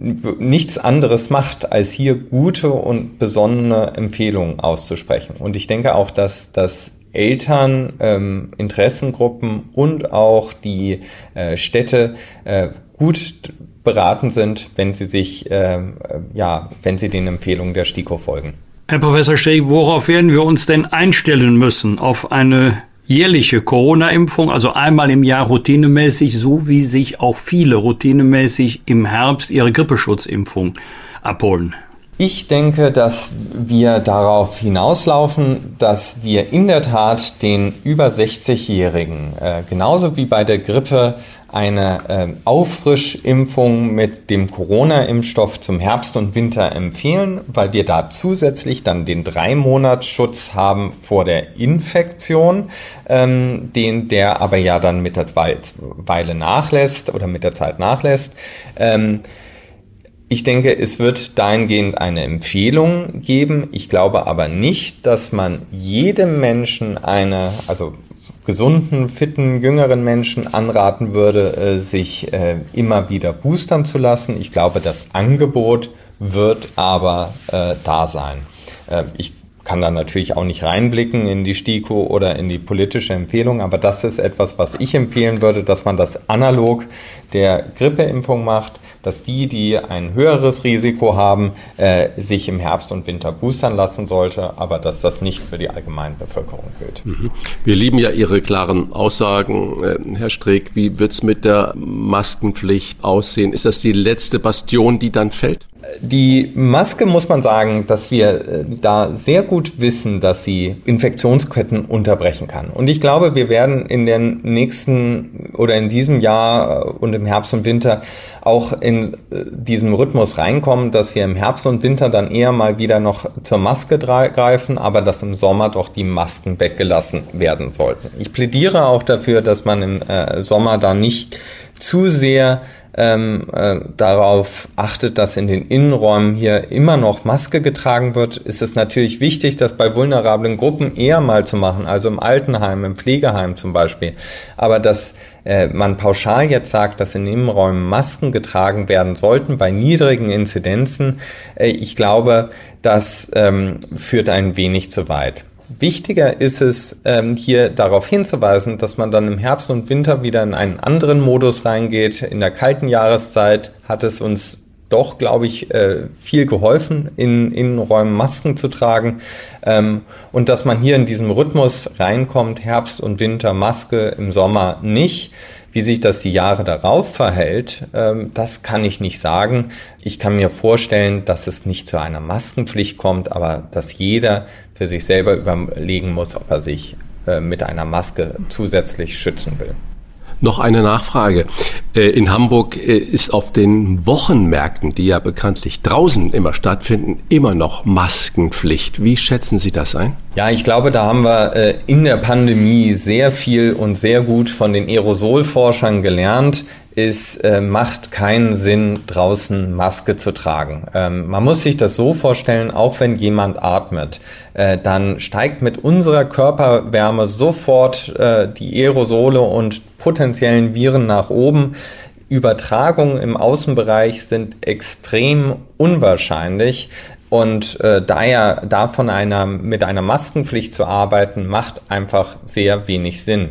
nichts anderes macht, als hier gute und besonnene Empfehlungen auszusprechen. Und ich denke auch, dass, dass Eltern, ähm, Interessengruppen und auch die äh, Städte äh, gut beraten sind, wenn sie sich, äh, ja, wenn sie den Empfehlungen der STIKO folgen. Herr Professor Steg, worauf werden wir uns denn einstellen müssen? Auf eine jährliche Corona-Impfung, also einmal im Jahr routinemäßig, so wie sich auch viele routinemäßig im Herbst ihre Grippeschutzimpfung abholen? Ich denke, dass wir darauf hinauslaufen, dass wir in der Tat den über 60-Jährigen, äh, genauso wie bei der Grippe, eine äh, Auffrischimpfung mit dem Corona-Impfstoff zum Herbst und Winter empfehlen, weil wir da zusätzlich dann den Drei-Monats-Schutz haben vor der Infektion, ähm, den der aber ja dann mit der Weile nachlässt oder mit der Zeit nachlässt. Ähm, ich denke, es wird dahingehend eine Empfehlung geben. Ich glaube aber nicht, dass man jedem Menschen eine, also gesunden, fitten, jüngeren Menschen anraten würde, äh, sich äh, immer wieder boostern zu lassen. Ich glaube, das Angebot wird aber äh, da sein. Ich kann da natürlich auch nicht reinblicken in die STIKO oder in die politische Empfehlung, aber das ist etwas, was ich empfehlen würde, dass man das analog der Grippeimpfung macht dass die, die ein höheres Risiko haben, äh, sich im Herbst und Winter boostern lassen sollte, aber dass das nicht für die allgemeine Bevölkerung gilt. Mhm. Wir lieben ja Ihre klaren Aussagen, äh, Herr Streeck. Wie wird es mit der Maskenpflicht aussehen? Ist das die letzte Bastion, die dann fällt? Die Maske muss man sagen, dass wir äh, da sehr gut wissen, dass sie Infektionsketten unterbrechen kann. Und ich glaube, wir werden in den nächsten oder in diesem Jahr und im Herbst und Winter auch in äh, diesem Rhythmus reinkommen, dass wir im Herbst und Winter dann eher mal wieder noch zur Maske greifen, aber dass im Sommer doch die Masken weggelassen werden sollten. Ich plädiere auch dafür, dass man im äh, Sommer da nicht zu sehr ähm, äh, darauf achtet, dass in den Innenräumen hier immer noch Maske getragen wird, ist es natürlich wichtig, das bei vulnerablen Gruppen eher mal zu machen, also im Altenheim, im Pflegeheim zum Beispiel. Aber dass äh, man pauschal jetzt sagt, dass in Innenräumen Masken getragen werden sollten bei niedrigen Inzidenzen, äh, ich glaube, das ähm, führt ein wenig zu weit. Wichtiger ist es, ähm, hier darauf hinzuweisen, dass man dann im Herbst und Winter wieder in einen anderen Modus reingeht. In der kalten Jahreszeit hat es uns doch, glaube ich, äh, viel geholfen, in Innenräumen Masken zu tragen. Ähm, und dass man hier in diesem Rhythmus reinkommt, Herbst und Winter Maske, im Sommer nicht. Wie sich das die Jahre darauf verhält, ähm, das kann ich nicht sagen. Ich kann mir vorstellen, dass es nicht zu einer Maskenpflicht kommt, aber dass jeder für sich selber überlegen muss, ob er sich äh, mit einer Maske zusätzlich schützen will. Noch eine Nachfrage. Äh, in Hamburg äh, ist auf den Wochenmärkten, die ja bekanntlich draußen immer stattfinden, immer noch Maskenpflicht. Wie schätzen Sie das ein? Ja, ich glaube, da haben wir in der Pandemie sehr viel und sehr gut von den Aerosolforschern gelernt es äh, macht keinen Sinn, draußen Maske zu tragen. Ähm, man muss sich das so vorstellen, auch wenn jemand atmet, äh, dann steigt mit unserer Körperwärme sofort äh, die Aerosole und potenziellen Viren nach oben. Übertragungen im Außenbereich sind extrem unwahrscheinlich. Und äh, daher davon einer, mit einer Maskenpflicht zu arbeiten, macht einfach sehr wenig Sinn.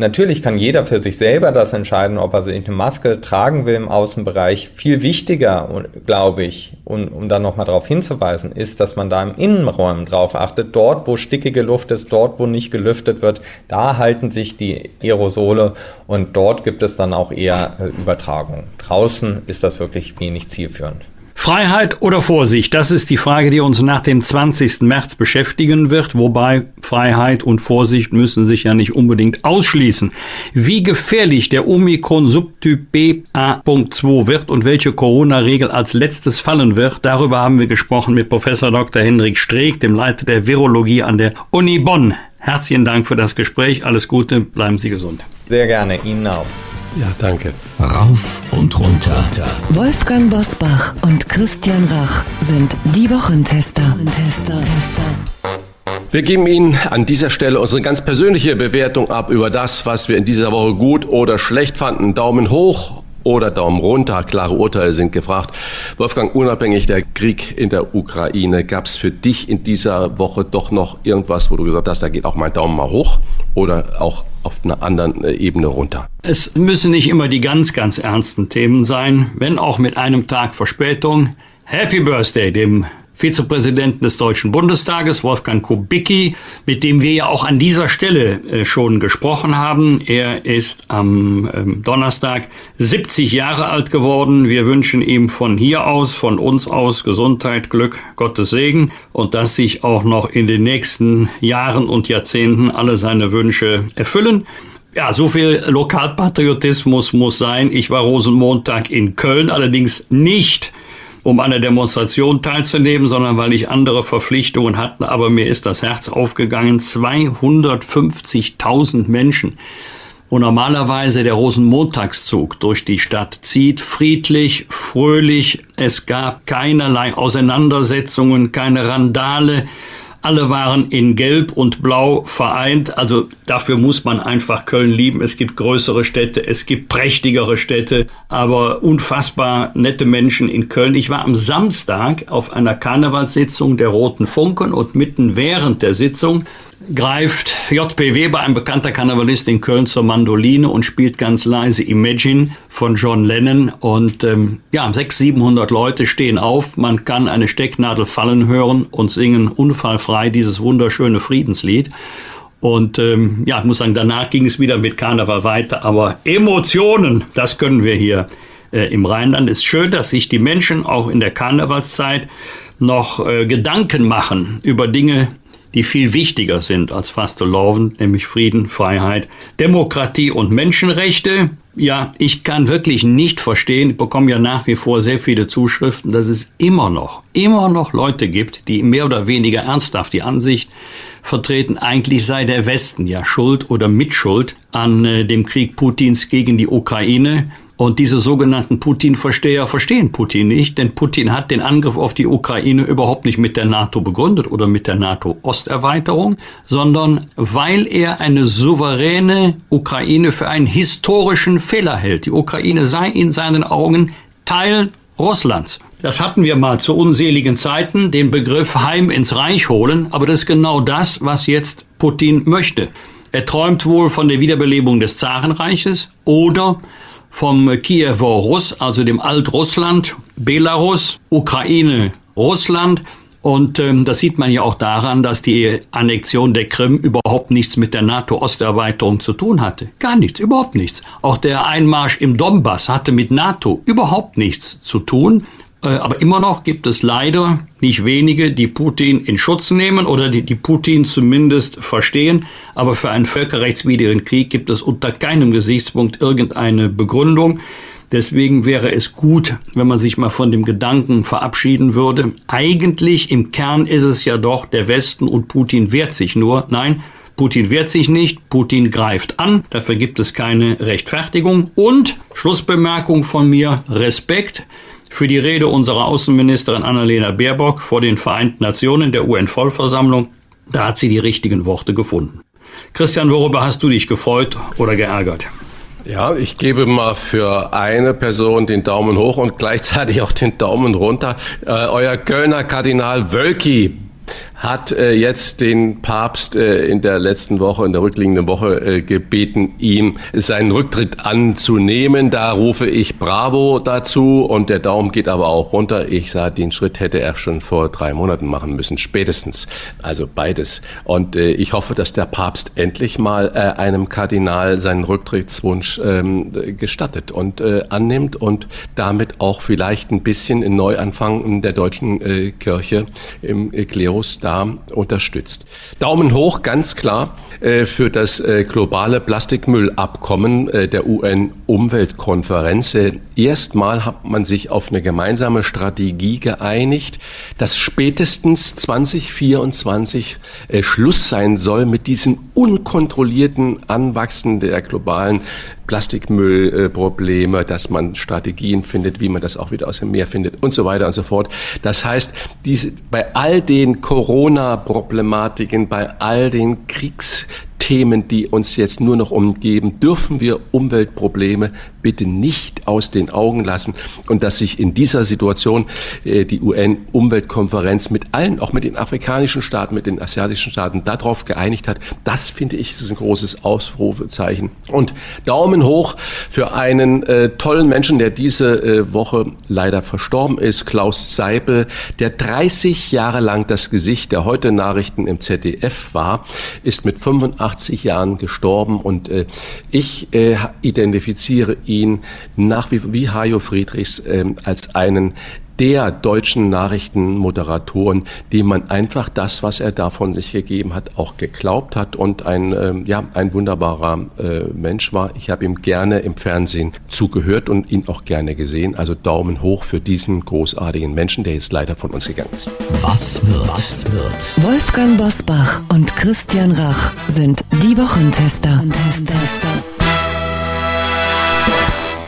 Natürlich kann jeder für sich selber das entscheiden, ob er sich eine Maske tragen will im Außenbereich. Viel wichtiger, glaube ich, um, um da nochmal darauf hinzuweisen, ist, dass man da im Innenräumen drauf achtet. Dort, wo stickige Luft ist, dort, wo nicht gelüftet wird, da halten sich die Aerosole und dort gibt es dann auch eher äh, Übertragung. Draußen ist das wirklich wenig zielführend. Freiheit oder Vorsicht? Das ist die Frage, die uns nach dem 20. März beschäftigen wird, wobei Freiheit und Vorsicht müssen sich ja nicht unbedingt ausschließen. Wie gefährlich der Omikron-Subtyp BA.2 wird und welche Corona-Regel als letztes fallen wird, darüber haben wir gesprochen mit Professor Dr. Hendrik Streeck, dem Leiter der Virologie an der Uni Bonn. Herzlichen Dank für das Gespräch. Alles Gute, bleiben Sie gesund. Sehr gerne, Ihnen auch. Ja, danke. Rauf und runter. Wolfgang Bosbach und Christian Rach sind die Wochentester. Wir geben Ihnen an dieser Stelle unsere ganz persönliche Bewertung ab über das, was wir in dieser Woche gut oder schlecht fanden. Daumen hoch oder Daumen runter. Klare Urteile sind gefragt. Wolfgang, unabhängig der Krieg in der Ukraine, gab es für dich in dieser Woche doch noch irgendwas, wo du gesagt hast, da geht auch mein Daumen mal hoch oder auch auf einer anderen äh, Ebene runter? Es müssen nicht immer die ganz, ganz ernsten Themen sein, wenn auch mit einem Tag Verspätung. Happy Birthday dem Vizepräsidenten des Deutschen Bundestages, Wolfgang Kubicki, mit dem wir ja auch an dieser Stelle äh, schon gesprochen haben. Er ist am ähm, Donnerstag 70 Jahre alt geworden. Wir wünschen ihm von hier aus, von uns aus Gesundheit, Glück, Gottes Segen und dass sich auch noch in den nächsten Jahren und Jahrzehnten alle seine Wünsche erfüllen. Ja, so viel Lokalpatriotismus muss sein. Ich war Rosenmontag in Köln, allerdings nicht um an der Demonstration teilzunehmen, sondern weil ich andere Verpflichtungen hatte. Aber mir ist das Herz aufgegangen. 250.000 Menschen wo normalerweise der Rosenmontagszug durch die Stadt zieht, friedlich, fröhlich. Es gab keinerlei Auseinandersetzungen, keine Randale. Alle waren in Gelb und Blau vereint. Also dafür muss man einfach Köln lieben. Es gibt größere Städte, es gibt prächtigere Städte, aber unfassbar nette Menschen in Köln. Ich war am Samstag auf einer Karnevalssitzung der Roten Funken und mitten während der Sitzung greift J.P. Weber, ein bekannter Karnevalist in Köln, zur Mandoline und spielt ganz leise Imagine von John Lennon. Und ähm, ja, 600, 700 Leute stehen auf. Man kann eine Stecknadel fallen hören und singen unfallfrei dieses wunderschöne Friedenslied. Und ähm, ja, ich muss sagen, danach ging es wieder mit Karneval weiter. Aber Emotionen, das können wir hier äh, im Rheinland. Ist schön, dass sich die Menschen auch in der Karnevalszeit noch äh, Gedanken machen über Dinge, die viel wichtiger sind als Fasteloven, nämlich Frieden, Freiheit, Demokratie und Menschenrechte. Ja, ich kann wirklich nicht verstehen, ich bekomme ja nach wie vor sehr viele Zuschriften, dass es immer noch, immer noch Leute gibt, die mehr oder weniger ernsthaft die Ansicht vertreten, eigentlich sei der Westen ja schuld oder mitschuld an äh, dem Krieg Putins gegen die Ukraine Und diese sogenannten Putin-Versteher verstehen Putin nicht, denn Putin hat den Angriff auf die Ukraine überhaupt nicht mit der NATO begründet oder mit der NATO-Osterweiterung, sondern weil er eine souveräne Ukraine für einen historischen Fehler hält. Die Ukraine sei in seinen Augen Teil Russlands. Das hatten wir mal zu unseligen Zeiten, den Begriff Heim ins Reich holen, aber das ist genau das, was jetzt Putin möchte. Er träumt wohl von der Wiederbelebung des Zarenreiches oder vom Kiewer Russ, also dem Altrussland, Belarus, Ukraine, Russland. Und ähm, das sieht man ja auch daran, dass die Annexion der Krim überhaupt nichts mit der NATO-Osterweiterung zu tun hatte. Gar nichts, überhaupt nichts. Auch der Einmarsch im Donbass hatte mit NATO überhaupt nichts zu tun. Äh, aber immer noch gibt es leider nicht wenige, die Putin in Schutz nehmen oder die, die Putin zumindest verstehen. Aber für einen völkerrechtswidrigen Krieg gibt es unter keinem Gesichtspunkt irgendeine Begründung. Deswegen wäre es gut, wenn man sich mal von dem Gedanken verabschieden würde. Eigentlich im Kern ist es ja doch, der Westen und Putin wehrt sich nur. Nein, Putin wehrt sich nicht, Putin greift an, dafür gibt es keine Rechtfertigung. Und Schlussbemerkung von mir, Respekt für die Rede unserer Außenministerin Annalena Baerbock vor den Vereinten Nationen der UN-Vollversammlung. Da hat sie die richtigen Worte gefunden. Christian, worüber hast du dich gefreut oder geärgert? Ja, ich gebe mal für eine Person den Daumen hoch und gleichzeitig auch den Daumen runter. Äh, euer Kölner Kardinal Wölki hat äh, jetzt den Papst äh, in der letzten Woche, in der rückliegenden Woche äh, gebeten, ihm seinen Rücktritt anzunehmen. Da rufe ich Bravo dazu und der Daumen geht aber auch runter. Ich sage, den Schritt hätte er schon vor drei Monaten machen müssen, spätestens. Also beides. Und äh, ich hoffe, dass der Papst endlich mal äh, einem Kardinal seinen Rücktrittswunsch ähm, gestattet und äh, annimmt und damit auch vielleicht ein bisschen in Neuanfang der deutschen äh, Kirche im äh, Klerus da unterstützt. Daumen hoch, ganz klar, äh, für das äh, globale Plastikmüllabkommen äh, der UN-Umweltkonferenz. Erstmal hat man sich auf eine gemeinsame Strategie geeinigt, dass spätestens 2024 Schluss sein soll mit diesem unkontrollierten Anwachsen der globalen Plastikmüllprobleme, dass man Strategien findet, wie man das auch wieder aus dem Meer findet und so weiter und so fort. Das heißt, diese, bei all den Corona-Problematiken, bei all den Kriegsthemen, die uns jetzt nur noch umgeben, dürfen wir Umweltprobleme bitte nicht aus den Augen lassen und dass sich in dieser Situation äh, die UN-Umweltkonferenz mit allen, auch mit den afrikanischen Staaten, mit den asiatischen Staaten darauf geeinigt hat, das finde ich ist ein großes Ausrufezeichen. Und Daumen hoch für einen äh, tollen Menschen, der diese äh, Woche leider verstorben ist, Klaus Seipel, der 30 Jahre lang das Gesicht der heute Nachrichten im ZDF war, ist mit 85 Jahren gestorben und äh, ich äh, identifiziere ihn nach wie, wie Hajo Friedrichs äh, als einen der deutschen Nachrichtenmoderatoren, dem man einfach das, was er da von sich gegeben hat, auch geglaubt hat und ein, äh, ja, ein wunderbarer äh, Mensch war. Ich habe ihm gerne im Fernsehen zugehört und ihn auch gerne gesehen. Also Daumen hoch für diesen großartigen Menschen, der jetzt leider von uns gegangen ist. Was wird? Was wird? Wolfgang Bosbach und Christian Rach sind die Wochentester. Wochentester.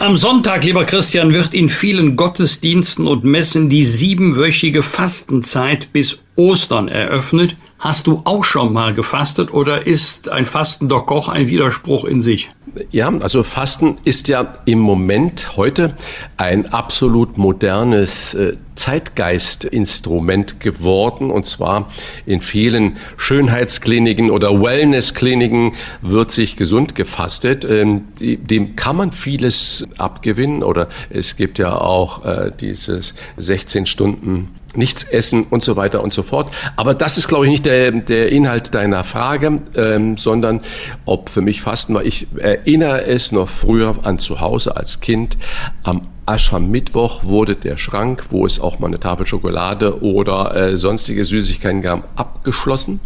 Am Sonntag, lieber Christian, wird in vielen Gottesdiensten und Messen die siebenwöchige Fastenzeit bis Ostern eröffnet. Hast du auch schon mal gefastet oder ist ein fastender Koch ein Widerspruch in sich? Ja, also Fasten ist ja im Moment heute ein absolut modernes äh, Zeitgeistinstrument geworden. Und zwar in vielen Schönheitskliniken oder Wellnesskliniken wird sich gesund gefastet. Ähm, dem kann man vieles abgewinnen. Oder es gibt ja auch äh, dieses 16 Stunden nichts essen und so weiter und so fort. Aber das ist, glaube ich, nicht der, der Inhalt deiner Frage, ähm, sondern ob für mich Fasten war. Ich erinnere es noch früher an zu Hause als Kind. Am Aschermittwoch wurde der Schrank, wo es auch mal eine Tafel Schokolade oder äh, sonstige Süßigkeiten gab, abgeschlossen.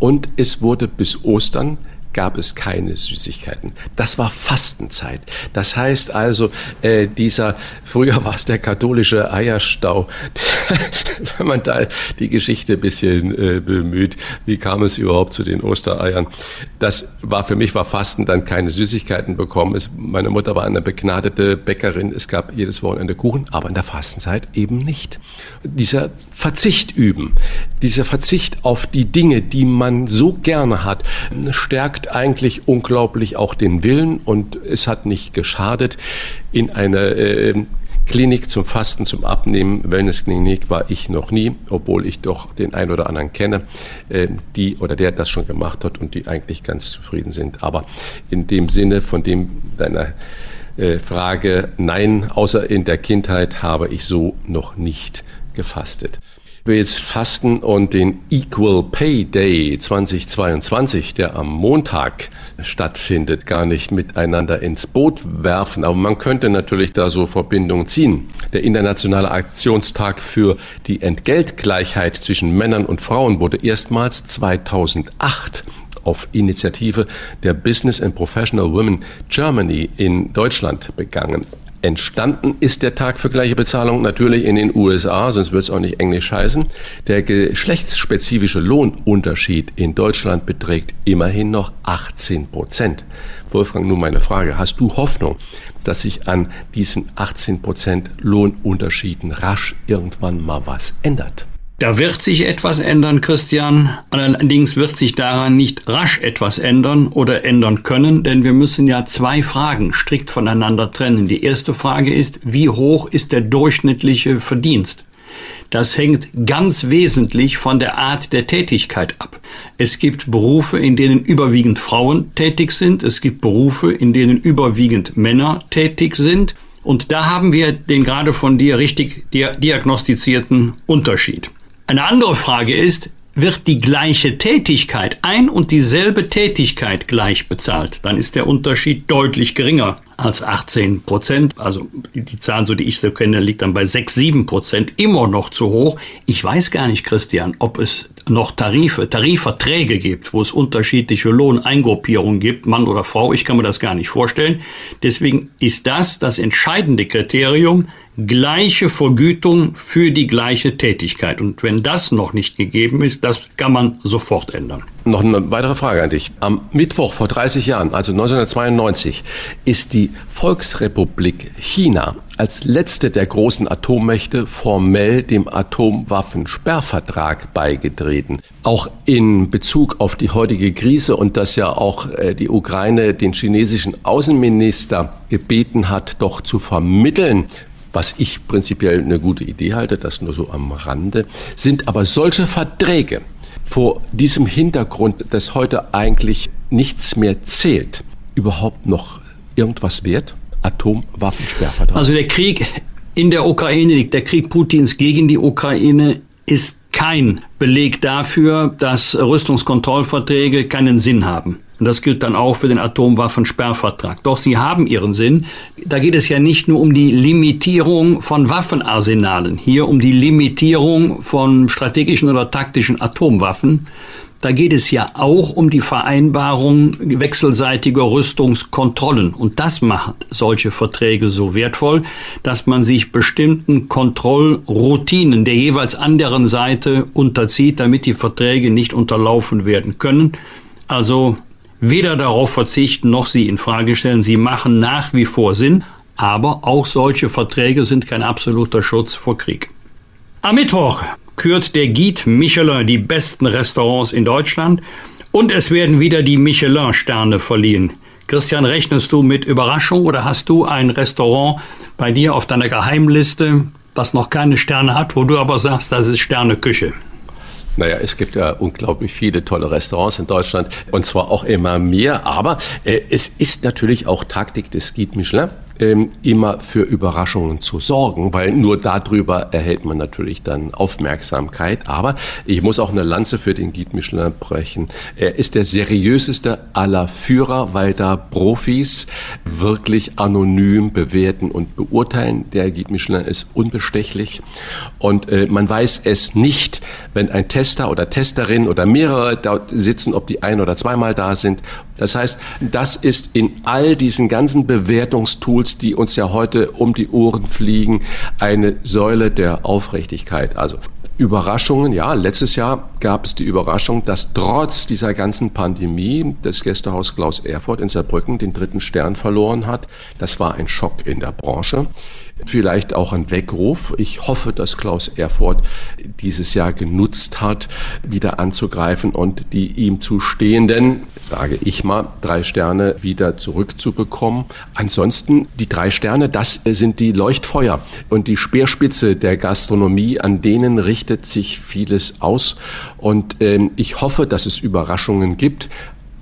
Und es wurde bis Ostern gab es keine Süßigkeiten. Das war Fastenzeit. Das heißt also, äh, dieser, früher war es der katholische Eierstau, wenn man da die Geschichte ein bisschen äh, bemüht, wie kam es überhaupt zu den Ostereiern? Das war für mich, war Fasten dann keine Süßigkeiten bekommen. Es, meine Mutter war eine begnadete Bäckerin. Es gab jedes Wochenende Kuchen, aber in der Fastenzeit eben nicht. Dieser Verzicht üben, dieser Verzicht auf die Dinge, die man so gerne hat, stärkt eigentlich unglaublich auch den Willen und es hat nicht geschadet. In einer äh, Klinik zum Fasten, zum Abnehmen, Wellnessklinik war ich noch nie, obwohl ich doch den einen oder anderen kenne, äh, die oder der das schon gemacht hat und die eigentlich ganz zufrieden sind. Aber in dem Sinne von dem deiner äh, Frage, nein, außer in der Kindheit habe ich so noch nicht gefastet jetzt Fasten und den Equal Pay Day 2022, der am Montag stattfindet, gar nicht miteinander ins Boot werfen. Aber man könnte natürlich da so Verbindungen ziehen. Der Internationale Aktionstag für die Entgeltgleichheit zwischen Männern und Frauen wurde erstmals 2008 auf Initiative der Business and Professional Women Germany in Deutschland begangen. Entstanden ist der Tag für gleiche Bezahlung natürlich in den USA, sonst wird es auch nicht Englisch heißen. Der geschlechtsspezifische Lohnunterschied in Deutschland beträgt immerhin noch 18 Prozent. Wolfgang, nun meine Frage. Hast du Hoffnung, dass sich an diesen 18 Prozent Lohnunterschieden rasch irgendwann mal was ändert? Da wird sich etwas ändern, Christian. Allerdings wird sich daran nicht rasch etwas ändern oder ändern können, denn wir müssen ja zwei Fragen strikt voneinander trennen. Die erste Frage ist, wie hoch ist der durchschnittliche Verdienst? Das hängt ganz wesentlich von der Art der Tätigkeit ab. Es gibt Berufe, in denen überwiegend Frauen tätig sind. Es gibt Berufe, in denen überwiegend Männer tätig sind. Und da haben wir den gerade von dir richtig diagnostizierten Unterschied. Eine andere Frage ist, wird die gleiche Tätigkeit, ein und dieselbe Tätigkeit gleich bezahlt, dann ist der Unterschied deutlich geringer als 18 Prozent. Also die Zahlen, so die ich so kenne, liegt dann bei 6, 7 Prozent, immer noch zu hoch. Ich weiß gar nicht, Christian, ob es noch Tarife, Tarifverträge gibt, wo es unterschiedliche Lohneingruppierungen gibt, Mann oder Frau. Ich kann mir das gar nicht vorstellen. Deswegen ist das das entscheidende Kriterium, gleiche Vergütung für die gleiche Tätigkeit. Und wenn das noch nicht gegeben ist, das kann man sofort ändern. Noch eine weitere Frage an dich. Am Mittwoch vor 30 Jahren, also 1992, ist die Volksrepublik China als letzte der großen Atommächte formell dem Atomwaffensperrvertrag beigetreten. Auch in Bezug auf die heutige Krise und dass ja auch äh, die Ukraine den chinesischen Außenminister gebeten hat, doch zu vermitteln, was ich prinzipiell eine gute Idee halte, das nur so am Rande, sind aber solche Verträge vor diesem Hintergrund, dass heute eigentlich nichts mehr zählt, überhaupt noch irgendwas wert? Atomwaffensperrvertrag. Also der Krieg in der Ukraine, der Krieg Putins gegen die Ukraine ist kein Beleg dafür, dass Rüstungskontrollverträge keinen Sinn haben. Und das gilt dann auch für den Atomwaffensperrvertrag. Doch sie haben ihren Sinn. Da geht es ja nicht nur um die Limitierung von Waffenarsenalen, hier um die Limitierung von strategischen oder taktischen Atomwaffen. Da geht es ja auch um die Vereinbarung wechselseitiger Rüstungskontrollen. Und das macht solche Verträge so wertvoll, dass man sich bestimmten Kontrollroutinen der jeweils anderen Seite unterzieht, damit die Verträge nicht unterlaufen werden können. Also weder darauf verzichten noch sie in Frage stellen. Sie machen nach wie vor Sinn, aber auch solche Verträge sind kein absoluter Schutz vor Krieg. Am Mittwoch kürt der Guide Michelin die besten Restaurants in Deutschland und es werden wieder die Michelin-Sterne verliehen. Christian, rechnest du mit Überraschung oder hast du ein Restaurant bei dir auf deiner Geheimliste, das noch keine Sterne hat, wo du aber sagst, das ist Sterneküche? Naja, es gibt ja unglaublich viele tolle Restaurants in Deutschland und zwar auch immer mehr. Aber äh, es ist natürlich auch Taktik des Guide Michelin, ähm, immer für Überraschungen zu sorgen, weil nur darüber erhält man natürlich dann Aufmerksamkeit. Aber ich muss auch eine Lanze für den Guide Michelin brechen. Er ist der seriöseste aller Führer, weil da Profis wirklich anonym bewerten und beurteilen. Der Guide Michelin ist unbestechlich und äh, man weiß es nicht, wenn ein Tester oder Testerin oder mehrere dort sitzen, ob die ein oder zweimal da sind. Das heißt, das ist in all diesen ganzen Bewertungstools, die uns ja heute um die Ohren fliegen, eine Säule der Aufrichtigkeit. Also Überraschungen, ja, letztes Jahr gab es die Überraschung, dass trotz dieser ganzen Pandemie das Gästehaus Klaus Erfurt in Saarbrücken den dritten Stern verloren hat. Das war ein Schock in der Branche vielleicht auch ein Weckruf. Ich hoffe, dass Klaus Erfurt dieses Jahr genutzt hat, wieder anzugreifen und die ihm zustehenden, sage ich mal, drei Sterne wieder zurückzubekommen. Ansonsten die drei Sterne, das sind die Leuchtfeuer und die Speerspitze der Gastronomie, an denen richtet sich vieles aus. Und äh, ich hoffe, dass es Überraschungen gibt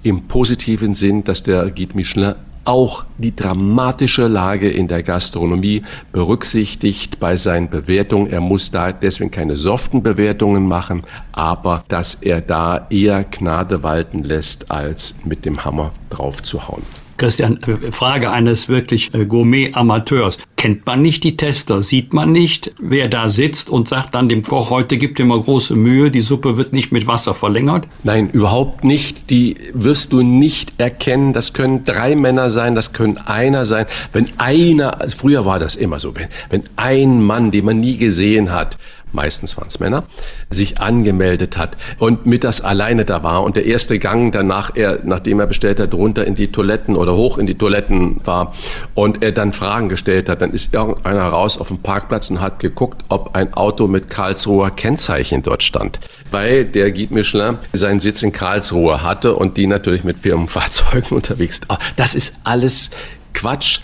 im positiven Sinn, dass der Guide Michelin auch die dramatische Lage in der Gastronomie berücksichtigt bei seinen Bewertungen. Er muss da deswegen keine soften Bewertungen machen, aber dass er da eher Gnade walten lässt, als mit dem Hammer drauf zu hauen. Christian, äh, Frage eines wirklich äh, Gourmet-Amateurs. Kennt man nicht die Tester? Sieht man nicht, wer da sitzt und sagt dann dem Koch, heute gibt dir mal große Mühe, die Suppe wird nicht mit Wasser verlängert? Nein, überhaupt nicht. Die wirst du nicht erkennen. Das können drei Männer sein, das können einer sein. Wenn einer, früher war das immer so, wenn, wenn ein Mann, den man nie gesehen hat, meistens waren es Männer, sich angemeldet hat und mittags alleine da war und der erste Gang danach, er, nachdem er bestellt hat, runter in die Toiletten oder hoch in die Toiletten war und er dann Fragen gestellt hat, dann ist irgendeiner raus auf dem Parkplatz und hat geguckt, ob ein Auto mit Karlsruher Kennzeichen dort stand, weil der Guide Michelin seinen Sitz in Karlsruhe hatte und die natürlich mit Firmenfahrzeugen unterwegs. Das ist alles Quatsch.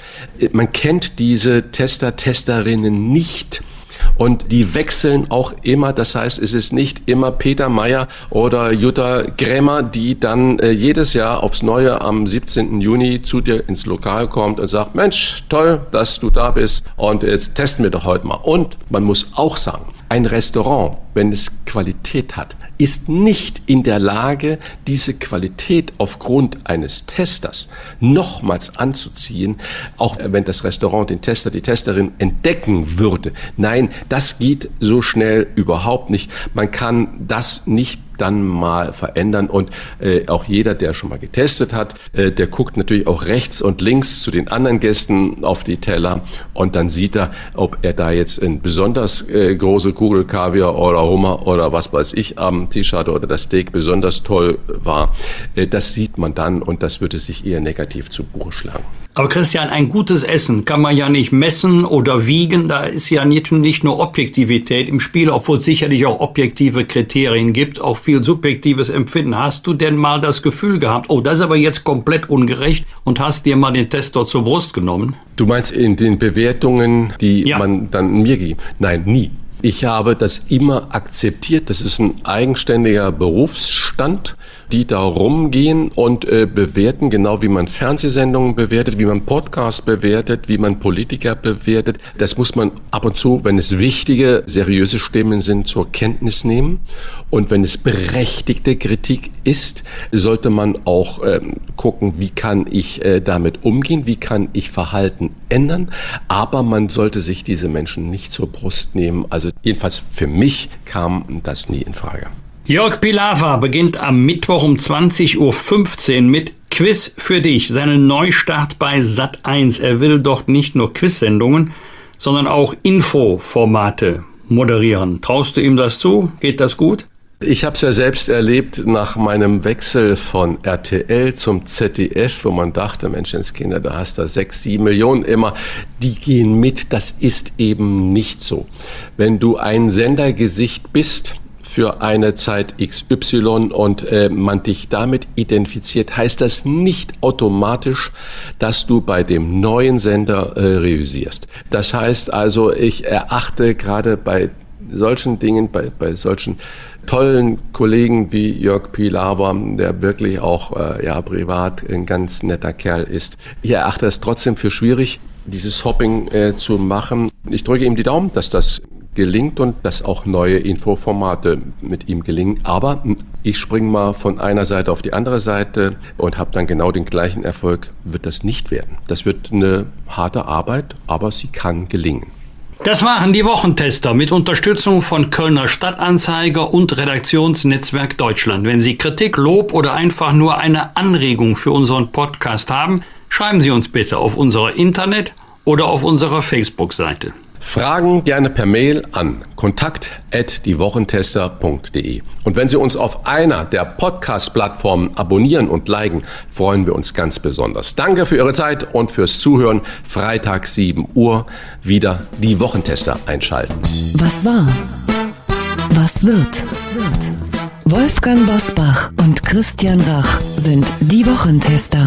Man kennt diese Tester, Testerinnen nicht. Und die wechseln auch immer. Das heißt, es ist nicht immer Peter Meyer oder Jutta Grämer, die dann äh, jedes Jahr aufs Neue am 17. Juni zu dir ins Lokal kommt und sagt, Mensch, toll, dass du da bist und jetzt testen wir doch heute mal. Und man muss auch sagen, ein Restaurant, wenn es Qualität hat, ist nicht in der Lage, diese Qualität aufgrund eines Testers nochmals anzuziehen, auch wenn das Restaurant den Tester, die Testerin entdecken würde. Nein, das geht so schnell überhaupt nicht. Man kann das nicht dann mal verändern. Und äh, auch jeder, der schon mal getestet hat, äh, der guckt natürlich auch rechts und links zu den anderen Gästen auf die Teller und dann sieht er, ob er da jetzt eine besonders äh, große Kugel Kaviar oder Hummer oder was weiß ich am hatte oder das Steak besonders toll war. Äh, das sieht man dann und das würde sich eher negativ zu Buche schlagen. Aber Christian, ein gutes Essen kann man ja nicht messen oder wiegen. Da ist ja nicht, nicht nur Objektivität im Spiel, obwohl es sicherlich auch objektive Kriterien gibt, auch viel subjektives Empfinden. Hast du denn mal das Gefühl gehabt, oh, das ist aber jetzt komplett ungerecht und hast dir mal den Testor zur Brust genommen? Du meinst in den Bewertungen, die ja. man dann mir gibt? Nein, nie. Ich habe das immer akzeptiert. Das ist ein eigenständiger Berufsstand die da rumgehen und äh, bewerten, genau wie man Fernsehsendungen bewertet, wie man Podcasts bewertet, wie man Politiker bewertet. Das muss man ab und zu, wenn es wichtige, seriöse Stimmen sind, zur Kenntnis nehmen. Und wenn es berechtigte Kritik ist, sollte man auch ähm, gucken, wie kann ich äh, damit umgehen, wie kann ich Verhalten ändern. Aber man sollte sich diese Menschen nicht zur Brust nehmen. Also jedenfalls für mich kam das nie in Frage. Jörg Pilawa beginnt am Mittwoch um 20.15 Uhr mit Quiz für dich, seinen Neustart bei Sat1. Er will dort nicht nur Quiz-Sendungen, sondern auch Infoformate moderieren. Traust du ihm das zu? Geht das gut? Ich habe es ja selbst erlebt nach meinem Wechsel von RTL zum ZDF, wo man dachte, Menschenskinder, da hast du sechs, sieben Millionen immer, die gehen mit. Das ist eben nicht so. Wenn du ein Sendergesicht bist, für eine Zeit XY und äh, man dich damit identifiziert, heißt das nicht automatisch, dass du bei dem neuen Sender äh, reüsierst. Das heißt also, ich erachte gerade bei solchen Dingen, bei, bei solchen tollen Kollegen wie Jörg Pilawa, der wirklich auch äh, ja privat ein ganz netter Kerl ist. Ich erachte es trotzdem für schwierig, dieses Hopping äh, zu machen. Ich drücke ihm die Daumen, dass das gelingt und dass auch neue Infoformate mit ihm gelingen. Aber ich springe mal von einer Seite auf die andere Seite und habe dann genau den gleichen Erfolg, wird das nicht werden. Das wird eine harte Arbeit, aber sie kann gelingen. Das waren die Wochentester mit Unterstützung von Kölner Stadtanzeiger und Redaktionsnetzwerk Deutschland. Wenn Sie Kritik, Lob oder einfach nur eine Anregung für unseren Podcast haben, schreiben Sie uns bitte auf unserer Internet- oder auf unserer Facebook-Seite. Fragen gerne per Mail an kontakt@diewochentester.de. Und wenn Sie uns auf einer der Podcast-Plattformen abonnieren und liken, freuen wir uns ganz besonders. Danke für Ihre Zeit und fürs Zuhören. Freitag 7 Uhr wieder die Wochentester einschalten. Was war? Was wird? Wolfgang Bosbach und Christian Rach sind die Wochentester.